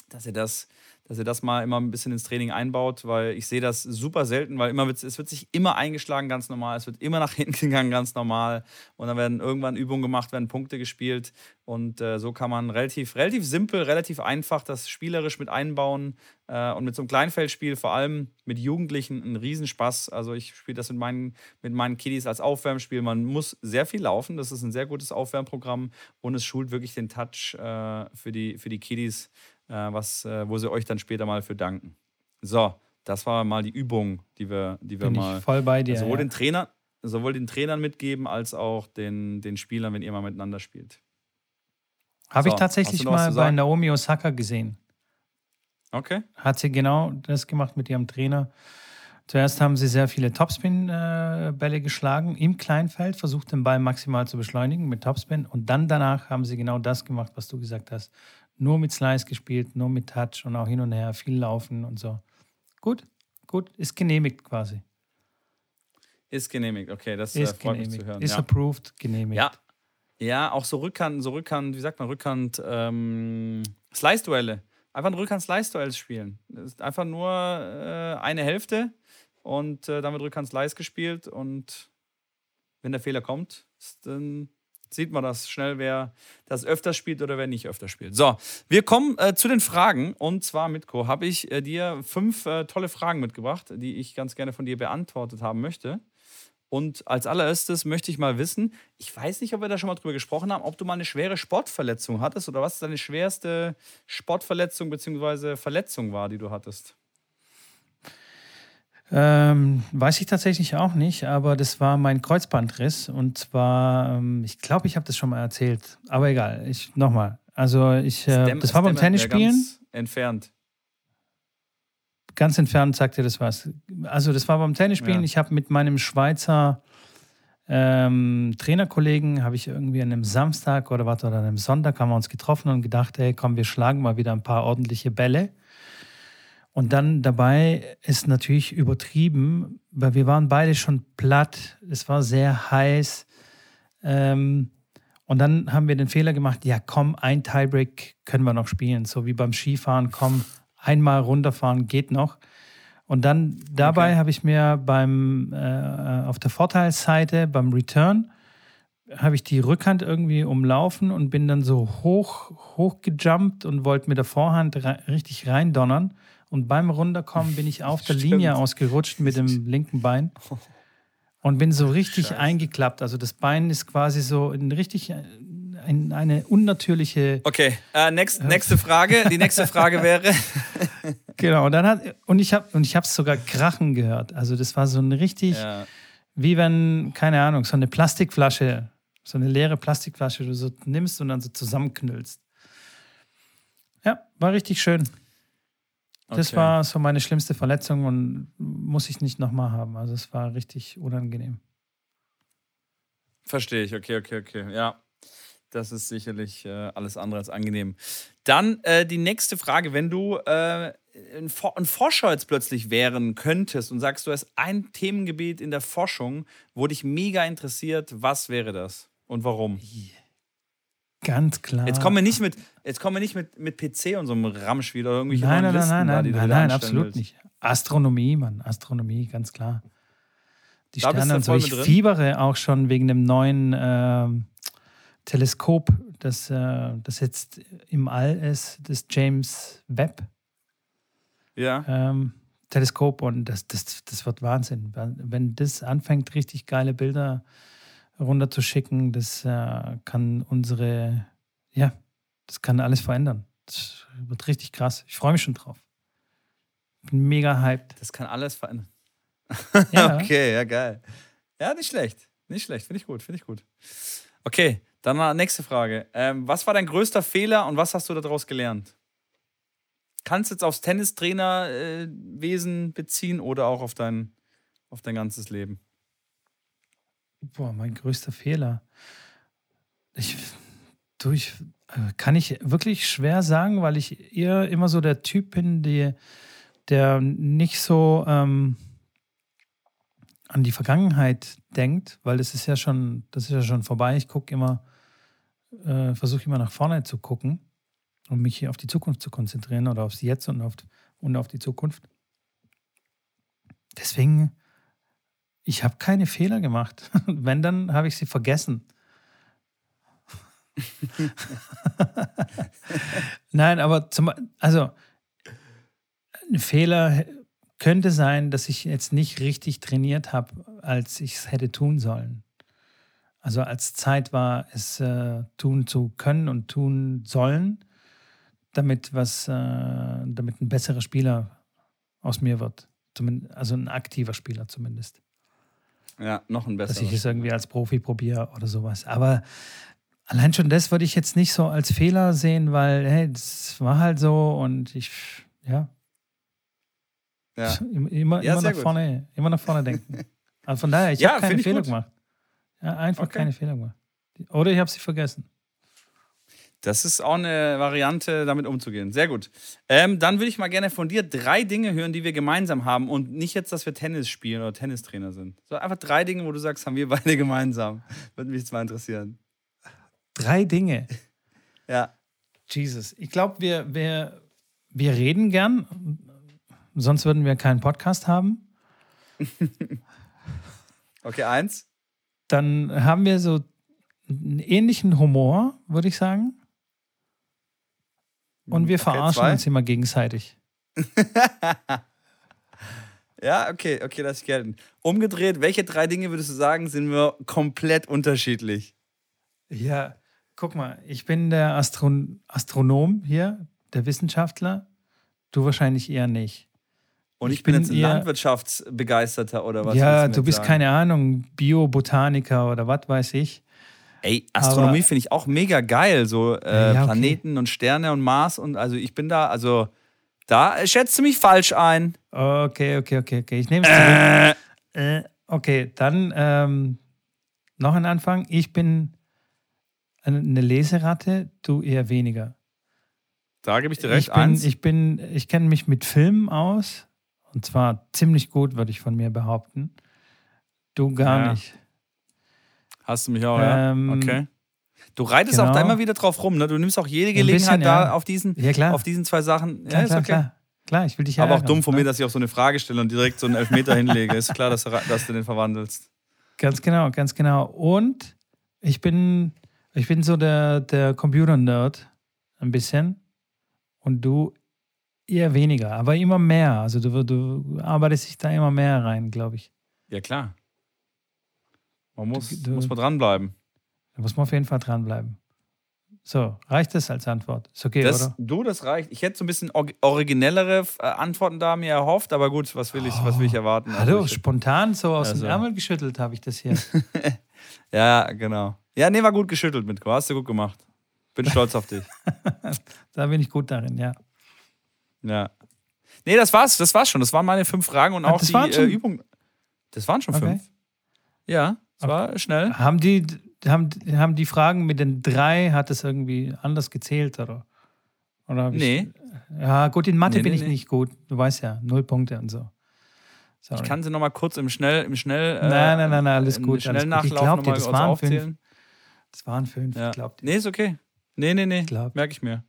Dass ihr das dass ihr das mal immer ein bisschen ins Training einbaut, weil ich sehe das super selten, weil immer es wird sich immer eingeschlagen, ganz normal, es wird immer nach [LAUGHS] hinten gegangen, ganz normal. Und dann werden irgendwann Übungen gemacht, werden Punkte gespielt. Und äh, so kann man relativ, relativ simpel, relativ einfach das spielerisch mit einbauen äh, und mit so einem Kleinfeldspiel, vor allem mit Jugendlichen, ein Riesenspaß. Also ich spiele das mit meinen, mit meinen Kiddies als Aufwärmspiel. Man muss sehr viel laufen, das ist ein sehr gutes Aufwärmprogramm. Und es schult wirklich den Touch äh, für, die, für die Kiddies was, äh, wo sie euch dann später mal für danken. So, das war mal die Übung, die wir, die wir Bin mal voll bei dir, sowohl, ja. den Trainer, sowohl den Trainern mitgeben, als auch den, den Spielern, wenn ihr mal miteinander spielt. Habe so, ich tatsächlich mal bei Naomi Osaka gesehen. Okay. Hat sie genau das gemacht mit ihrem Trainer. Zuerst haben sie sehr viele Topspin-Bälle geschlagen im Kleinfeld, versucht den Ball maximal zu beschleunigen mit Topspin und dann danach haben sie genau das gemacht, was du gesagt hast nur mit Slice gespielt, nur mit Touch und auch hin und her, viel laufen und so. Gut, gut, ist genehmigt quasi. Ist genehmigt, okay, das äh, ist freut genehmigt. mich zu hören. Ist ja. approved, genehmigt. Ja. ja, auch so Rückhand, so Rückhand, wie sagt man, Rückhand, ähm, Slice-Duelle. Einfach ein Rückhand-Slice-Duell spielen. Ist einfach nur äh, eine Hälfte und äh, damit Rückhand-Slice gespielt und wenn der Fehler kommt, ist dann sieht man das schnell, wer das öfter spielt oder wer nicht öfter spielt. So, wir kommen äh, zu den Fragen. Und zwar, Mitko, habe ich äh, dir fünf äh, tolle Fragen mitgebracht, die ich ganz gerne von dir beantwortet haben möchte. Und als allererstes möchte ich mal wissen, ich weiß nicht, ob wir da schon mal drüber gesprochen haben, ob du mal eine schwere Sportverletzung hattest oder was deine schwerste Sportverletzung bzw. Verletzung war, die du hattest. Ähm, weiß ich tatsächlich auch nicht, aber das war mein Kreuzbandriss. Und zwar, ähm, ich glaube, ich habe das schon mal erzählt. Aber egal, ich nochmal. Also ich, äh, das war beim Tennisspielen. Entfernt. Ganz entfernt sagt ihr das was. Also das war beim Tennisspielen. Ja. Ich habe mit meinem Schweizer ähm, Trainerkollegen, habe ich irgendwie an einem Samstag oder was oder an einem Sonntag haben wir uns getroffen und gedacht, hey, komm, wir schlagen mal wieder ein paar ordentliche Bälle. Und dann dabei ist natürlich übertrieben, weil wir waren beide schon platt. Es war sehr heiß. Ähm, und dann haben wir den Fehler gemacht, ja komm, ein Tiebreak können wir noch spielen. So wie beim Skifahren, komm, einmal runterfahren geht noch. Und dann dabei okay. habe ich mir beim äh, auf der Vorteilsseite beim Return habe ich die Rückhand irgendwie umlaufen und bin dann so hoch hoch gejumpt und wollte mit der Vorhand re richtig reindonnern und beim runterkommen bin ich auf der [LAUGHS] Linie ausgerutscht mit dem [LAUGHS] linken Bein und bin so richtig Scheiße. eingeklappt. Also das Bein ist quasi so in richtig ein, eine unnatürliche. Okay, uh, next, nächste Frage. Die nächste Frage [LAUGHS] wäre. genau, und dann hat und ich habe und ich habe es sogar krachen gehört. Also das war so ein richtig, ja. wie wenn keine Ahnung, so eine Plastikflasche, so eine leere Plastikflasche, du so nimmst und dann so zusammenknüllst. Ja, war richtig schön. Das okay. war so meine schlimmste Verletzung und muss ich nicht nochmal haben. Also es war richtig unangenehm. Verstehe ich, okay, okay, okay. Ja, das ist sicherlich äh, alles andere als angenehm. Dann äh, die nächste Frage. Wenn du äh, ein, ein, Forscher jetzt plötzlich wären könntest und sagst, du hast ein Themengebiet in der Forschung, wo dich mega interessiert, was wäre das und warum? Ganz klar. Jetzt kommen wir nicht mit, jetzt kommen wir nicht mit, mit PC und so einem Ramschwiel oder irgendwelche nein, nein, Listen nein, nein, da, nein, nein, absolut willst. nicht. Astronomie, Mann, Astronomie, ganz klar. Die da Sterne und so. Ich fiebere auch schon wegen dem neuen äh, Teleskop, das, äh, das jetzt im All ist, das James Webb. Ja. Ähm, Teleskop und das, das, das wird Wahnsinn. Wenn das anfängt, richtig geile Bilder runterzuschicken, das äh, kann unsere, ja, das kann alles verändern. Das wird richtig krass. Ich freue mich schon drauf. Bin mega hyped. Das kann alles verändern. Ja. [LAUGHS] okay, ja, geil. Ja, nicht schlecht. Nicht schlecht. Finde ich gut, finde ich gut. Okay, dann mal nächste Frage. Ähm, was war dein größter Fehler und was hast du daraus gelernt? Kannst du jetzt aufs Tennistrainerwesen äh, beziehen oder auch auf dein, auf dein ganzes Leben? Boah, mein größter Fehler. Ich, du, ich, äh, kann ich wirklich schwer sagen, weil ich eher immer so der Typ bin, die, der nicht so ähm, an die Vergangenheit denkt, weil das ist ja schon, das ist ja schon vorbei. Ich gucke immer äh, versuche immer nach vorne zu gucken und mich hier auf die Zukunft zu konzentrieren oder aufs Jetzt und auf, und auf die Zukunft. Deswegen, ich habe keine Fehler gemacht. [LAUGHS] Wenn, dann habe ich sie vergessen. [LAUGHS] Nein, aber zum, also ein Fehler könnte sein, dass ich jetzt nicht richtig trainiert habe, als ich es hätte tun sollen. Also als Zeit war, es äh, tun zu können und tun sollen, damit was, äh, damit ein besserer Spieler aus mir wird. Zumindest, also ein aktiver Spieler zumindest. Ja, noch ein besserer. Dass ich es irgendwie als Profi probiere oder sowas. Aber allein schon das würde ich jetzt nicht so als Fehler sehen, weil, hey, das war halt so und ich, ja. Ja. Immer, ja, immer nach vorne, immer nach vorne denken. Also von daher, ich [LAUGHS] ja, habe keine Fehler gut. gemacht. Ja, einfach okay. keine Fehler gemacht. Oder ich habe sie vergessen. Das ist auch eine Variante, damit umzugehen. Sehr gut. Ähm, dann würde ich mal gerne von dir drei Dinge hören, die wir gemeinsam haben. Und nicht jetzt, dass wir Tennis spielen oder Tennistrainer sind. So einfach drei Dinge, wo du sagst, haben wir beide [LAUGHS] gemeinsam. Würde mich mal interessieren. Drei Dinge. [LAUGHS] ja. Jesus. Ich glaube, wir, wir, wir reden gern. Sonst würden wir keinen Podcast haben. [LAUGHS] okay, eins dann haben wir so einen ähnlichen Humor, würde ich sagen. Und wir okay, verarschen zwei. uns immer gegenseitig. [LAUGHS] ja, okay, okay, das ist gelten. Umgedreht, welche drei Dinge würdest du sagen, sind wir komplett unterschiedlich? Ja, guck mal, ich bin der Astron Astronom hier, der Wissenschaftler. Du wahrscheinlich eher nicht. Und ich, ich bin, jetzt ein Landwirtschaftsbegeisterter oder was? Ja, du bist sagen? keine Ahnung, Biobotaniker oder was weiß ich. Ey, Astronomie finde ich auch mega geil. So äh, ja, okay. Planeten und Sterne und Mars und also ich bin da, also da schätzt du mich falsch ein. Okay, okay, okay, okay. Ich nehme es zurück. Äh. Äh, okay, dann ähm, noch ein Anfang. Ich bin eine Leseratte, du eher weniger. Da gebe ich dir recht. Ich bin, Eins. ich bin, ich kenne mich mit Filmen aus. Und zwar ziemlich gut, würde ich von mir behaupten. Du gar Ja. nicht. Hast du mich auch, Ähm, ja? Okay. Du reitest genau. auch da immer wieder drauf rum, ne? Du nimmst auch jede Gelegenheit bisschen, da ja. auf diesen, Ja, klar. auf diesen zwei Sachen. klar, ja, ist klar, okay. klar. Klar, ich will dich ja Aber auch dumm von ne? mir, dass ich auf so eine Frage stelle und direkt so einen Elfmeter hinlege. Ist klar, dass du, dass du den verwandelst. Ganz genau, ganz genau. Und ich bin, ich bin so der, der Computer-Nerd ein bisschen. Und du eher weniger, aber immer mehr. Also du, du arbeitest dich da immer mehr rein, glaube ich. Ja, klar. Man muss, Du- du- muss man dranbleiben. Da muss man auf jeden Fall dranbleiben. So, reicht das als Antwort? Ist okay, Das, oder? du, das reicht. Ich hätte so ein bisschen or- originellere äh, Antworten da mir erhofft, aber gut, was will ich, was will ich erwarten? Oh, Hallo, Also ich- spontan so aus Also- dem Ärmel geschüttelt habe ich das hier. [LAUGHS] ja, genau. Ja, nee, war gut geschüttelt, Mitko. Hast du gut gemacht. Bin stolz auf dich. [LAUGHS] da bin ich gut darin, ja. Ja. Nee, das war's. Das war's schon. Das waren meine fünf Fragen und auch die äh? Übung. Das waren schon Okay. fünf. Ja, es war schnell. Haben die, haben, haben die Fragen mit den drei, hat es irgendwie anders gezählt, oder? oder hab ich- Nee, Ja, gut, in Mathe Nee, bin nee, ich nee. nicht gut. Du weißt ja, null Punkte und so. Sorry. ich kann sie nochmal kurz im Schnell, im Schnell, äh, Nein, nein, nein, nein, alles gut, alles gut. Ich Schnellnachlauf glaub dir, das waren aufzählen. das waren fünf, Ja. ich glaube. Nee, ist okay. Nee, nee, nee. Merke ich mir.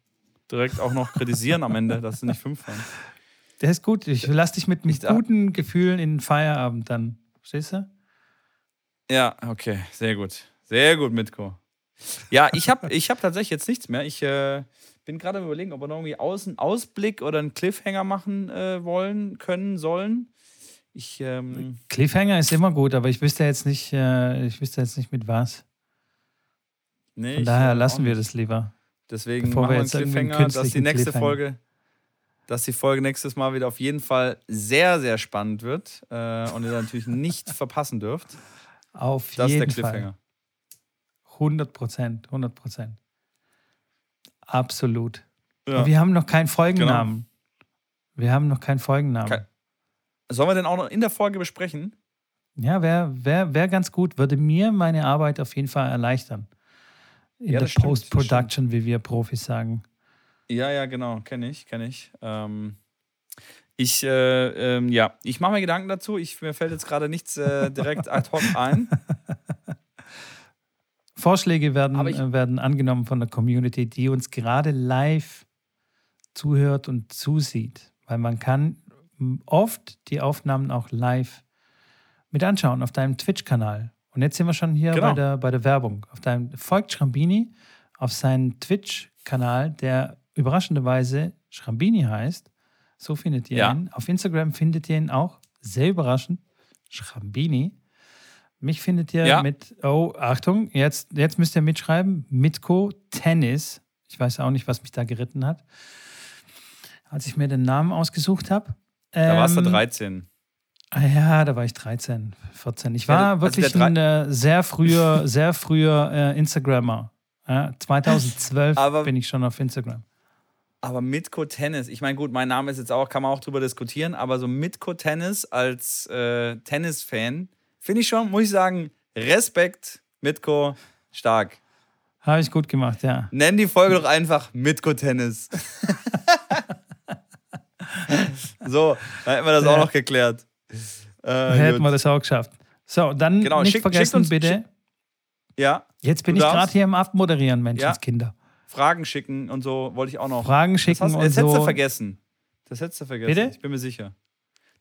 Direkt auch noch kritisieren am Ende, dass sie nicht fünf waren. [LAUGHS] Der ist gut. Ich lass dich mit, mit guten Gefühlen in den Feierabend dann. Verstehst du? Ja, okay, sehr gut. Sehr gut, Mitko. Ja, ich habe ich hab tatsächlich jetzt nichts mehr. Ich äh, bin gerade am überlegen, ob wir noch irgendwie außen Ausblick oder einen Cliffhanger machen äh, wollen, können, sollen. Ich, ähm, Cliffhanger ist immer gut, aber ich wüsste jetzt nicht, äh, ich wüsste jetzt nicht mit was. nee, Von daher äh, lassen wir das lieber. Deswegen bevor machen wir einen jetzt einen Cliffhanger, dass die nächste Folge, dass die Folge nächstes Mal wieder auf jeden Fall sehr, sehr spannend wird äh, und ihr natürlich nicht [LAUGHS] verpassen dürft. Auf Das ist jeden der Cliffhanger. Fall. 100 Prozent, 100 Prozent. Absolut. Ja. Wir haben noch keinen Folgennamen. Genau. Wir haben noch keinen Folgennamen. Kein- Sollen wir den auch noch in der Folge besprechen? Ja, wäre wär, wär ganz gut. Würde mir meine Arbeit auf jeden Fall erleichtern. In Ja, der Post-Production, wie wir Profis sagen. Ja, ja, genau, kenne ich, kenne ich. Ähm, ich, äh, ähm, ja, ich mache mir Gedanken dazu. Ich, mir fällt jetzt gerade nichts äh, direkt ad hoc ein. [LAUGHS] Vorschläge werden, ich- äh, werden angenommen von der Community, die uns gerade live zuhört und zusieht. Weil man kann oft die Aufnahmen auch live mit anschauen auf deinem Twitch-Kanal. Und jetzt sind wir schon hier Genau. bei, der, bei der Werbung. Auf deinem folgt Schrambini auf seinen Twitch-Kanal, der überraschenderweise Schrambini heißt. So findet ihr Ja. ihn. Auf Instagram findet ihr ihn auch. Sehr überraschend. Schrambini. Mich findet ihr Ja. mit, oh, Achtung, jetzt, jetzt müsst ihr mitschreiben, Mitko Tennis. Ich weiß auch nicht, was mich da geritten hat, als ich mir den Namen ausgesucht habe. Da warst du Ähm, 13. Ah Ja, da war ich 13, 14. Ich war also wirklich ein äh, sehr früher, [LAUGHS] sehr früher äh, Instagrammer. Ja, [LAUGHS] 2012 Aber- bin ich schon auf Instagram. Aber Mitko Tennis, ich meine, gut, mein Name ist jetzt auch, kann man auch drüber diskutieren, aber so Mitko Tennis als äh, Tennis-Fan, finde ich schon, muss ich sagen, Respekt, Mitko, stark. Habe ich gut gemacht, ja. Nenn die Folge doch einfach Mitko Tennis. [LAUGHS] so, dann hätten wir das auch Ja. noch geklärt. Äh, Hätten gut. wir das auch geschafft. So, dann Genau, nicht schickt- vergessen, schickt uns- bitte. ja, Jetzt bin ich gerade hier im Abmoderieren, Menschenskinder. Fragen schicken und so wollte ich auch noch. Fragen das, schicken hast, und das hättest du so. vergessen. Das hättest du vergessen. Bitte? Ich bin mir sicher.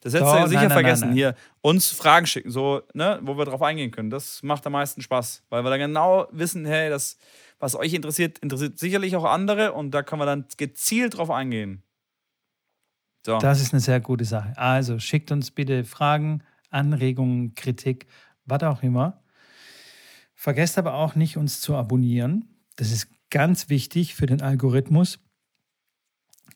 Das hättest Doch, du sicher nein, nein, vergessen. nein. Hier, uns Fragen schicken, so, ne, wo wir drauf eingehen können. Das macht am meisten Spaß. Weil wir dann genau wissen, hey, das, was euch interessiert, interessiert sicherlich auch andere und da können wir dann gezielt drauf eingehen. So. Das ist eine sehr gute Sache. Also schickt uns bitte Fragen, Anregungen, Kritik, was auch immer. Vergesst aber auch nicht, uns zu abonnieren. Das ist ganz wichtig für den Algorithmus.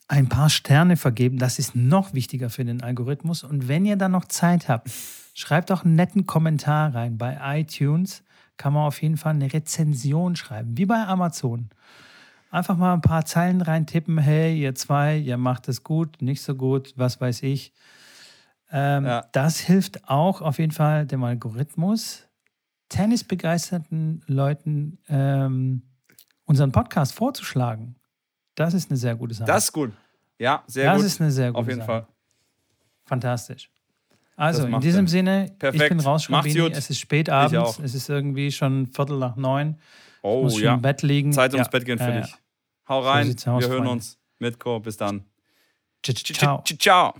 Ein paar Sterne vergeben, das ist noch wichtiger für den Algorithmus. Und wenn ihr dann noch Zeit habt, schreibt auch einen netten Kommentar rein. Bei iTunes kann man auf jeden Fall eine Rezension schreiben, wie bei Amazon. Einfach mal ein paar Zeilen reintippen. Hey, ihr zwei, ihr macht es gut, nicht so gut, was weiß ich. Ähm, Ja. Das hilft auch auf jeden Fall dem Algorithmus, tennisbegeisterten Leuten ähm, unseren Podcast vorzuschlagen. Das ist eine sehr gute Sache. Das ist gut. Ja, sehr das gut. Das ist eine sehr gute Auf jeden Sache. Fall. Fantastisch. Also, in diesem er. Sinne, Perfekt. ich bin raus, Schrambini. Es ist spät abends. Es ist irgendwie schon Viertel nach neun. Oh, muss schon ja. im Bett liegen. Zeit ums ja. Bett gehen für ja, dich. Hau rein. aus, Wir hören uns. Mitko, bis dann. Ciao. Ciao.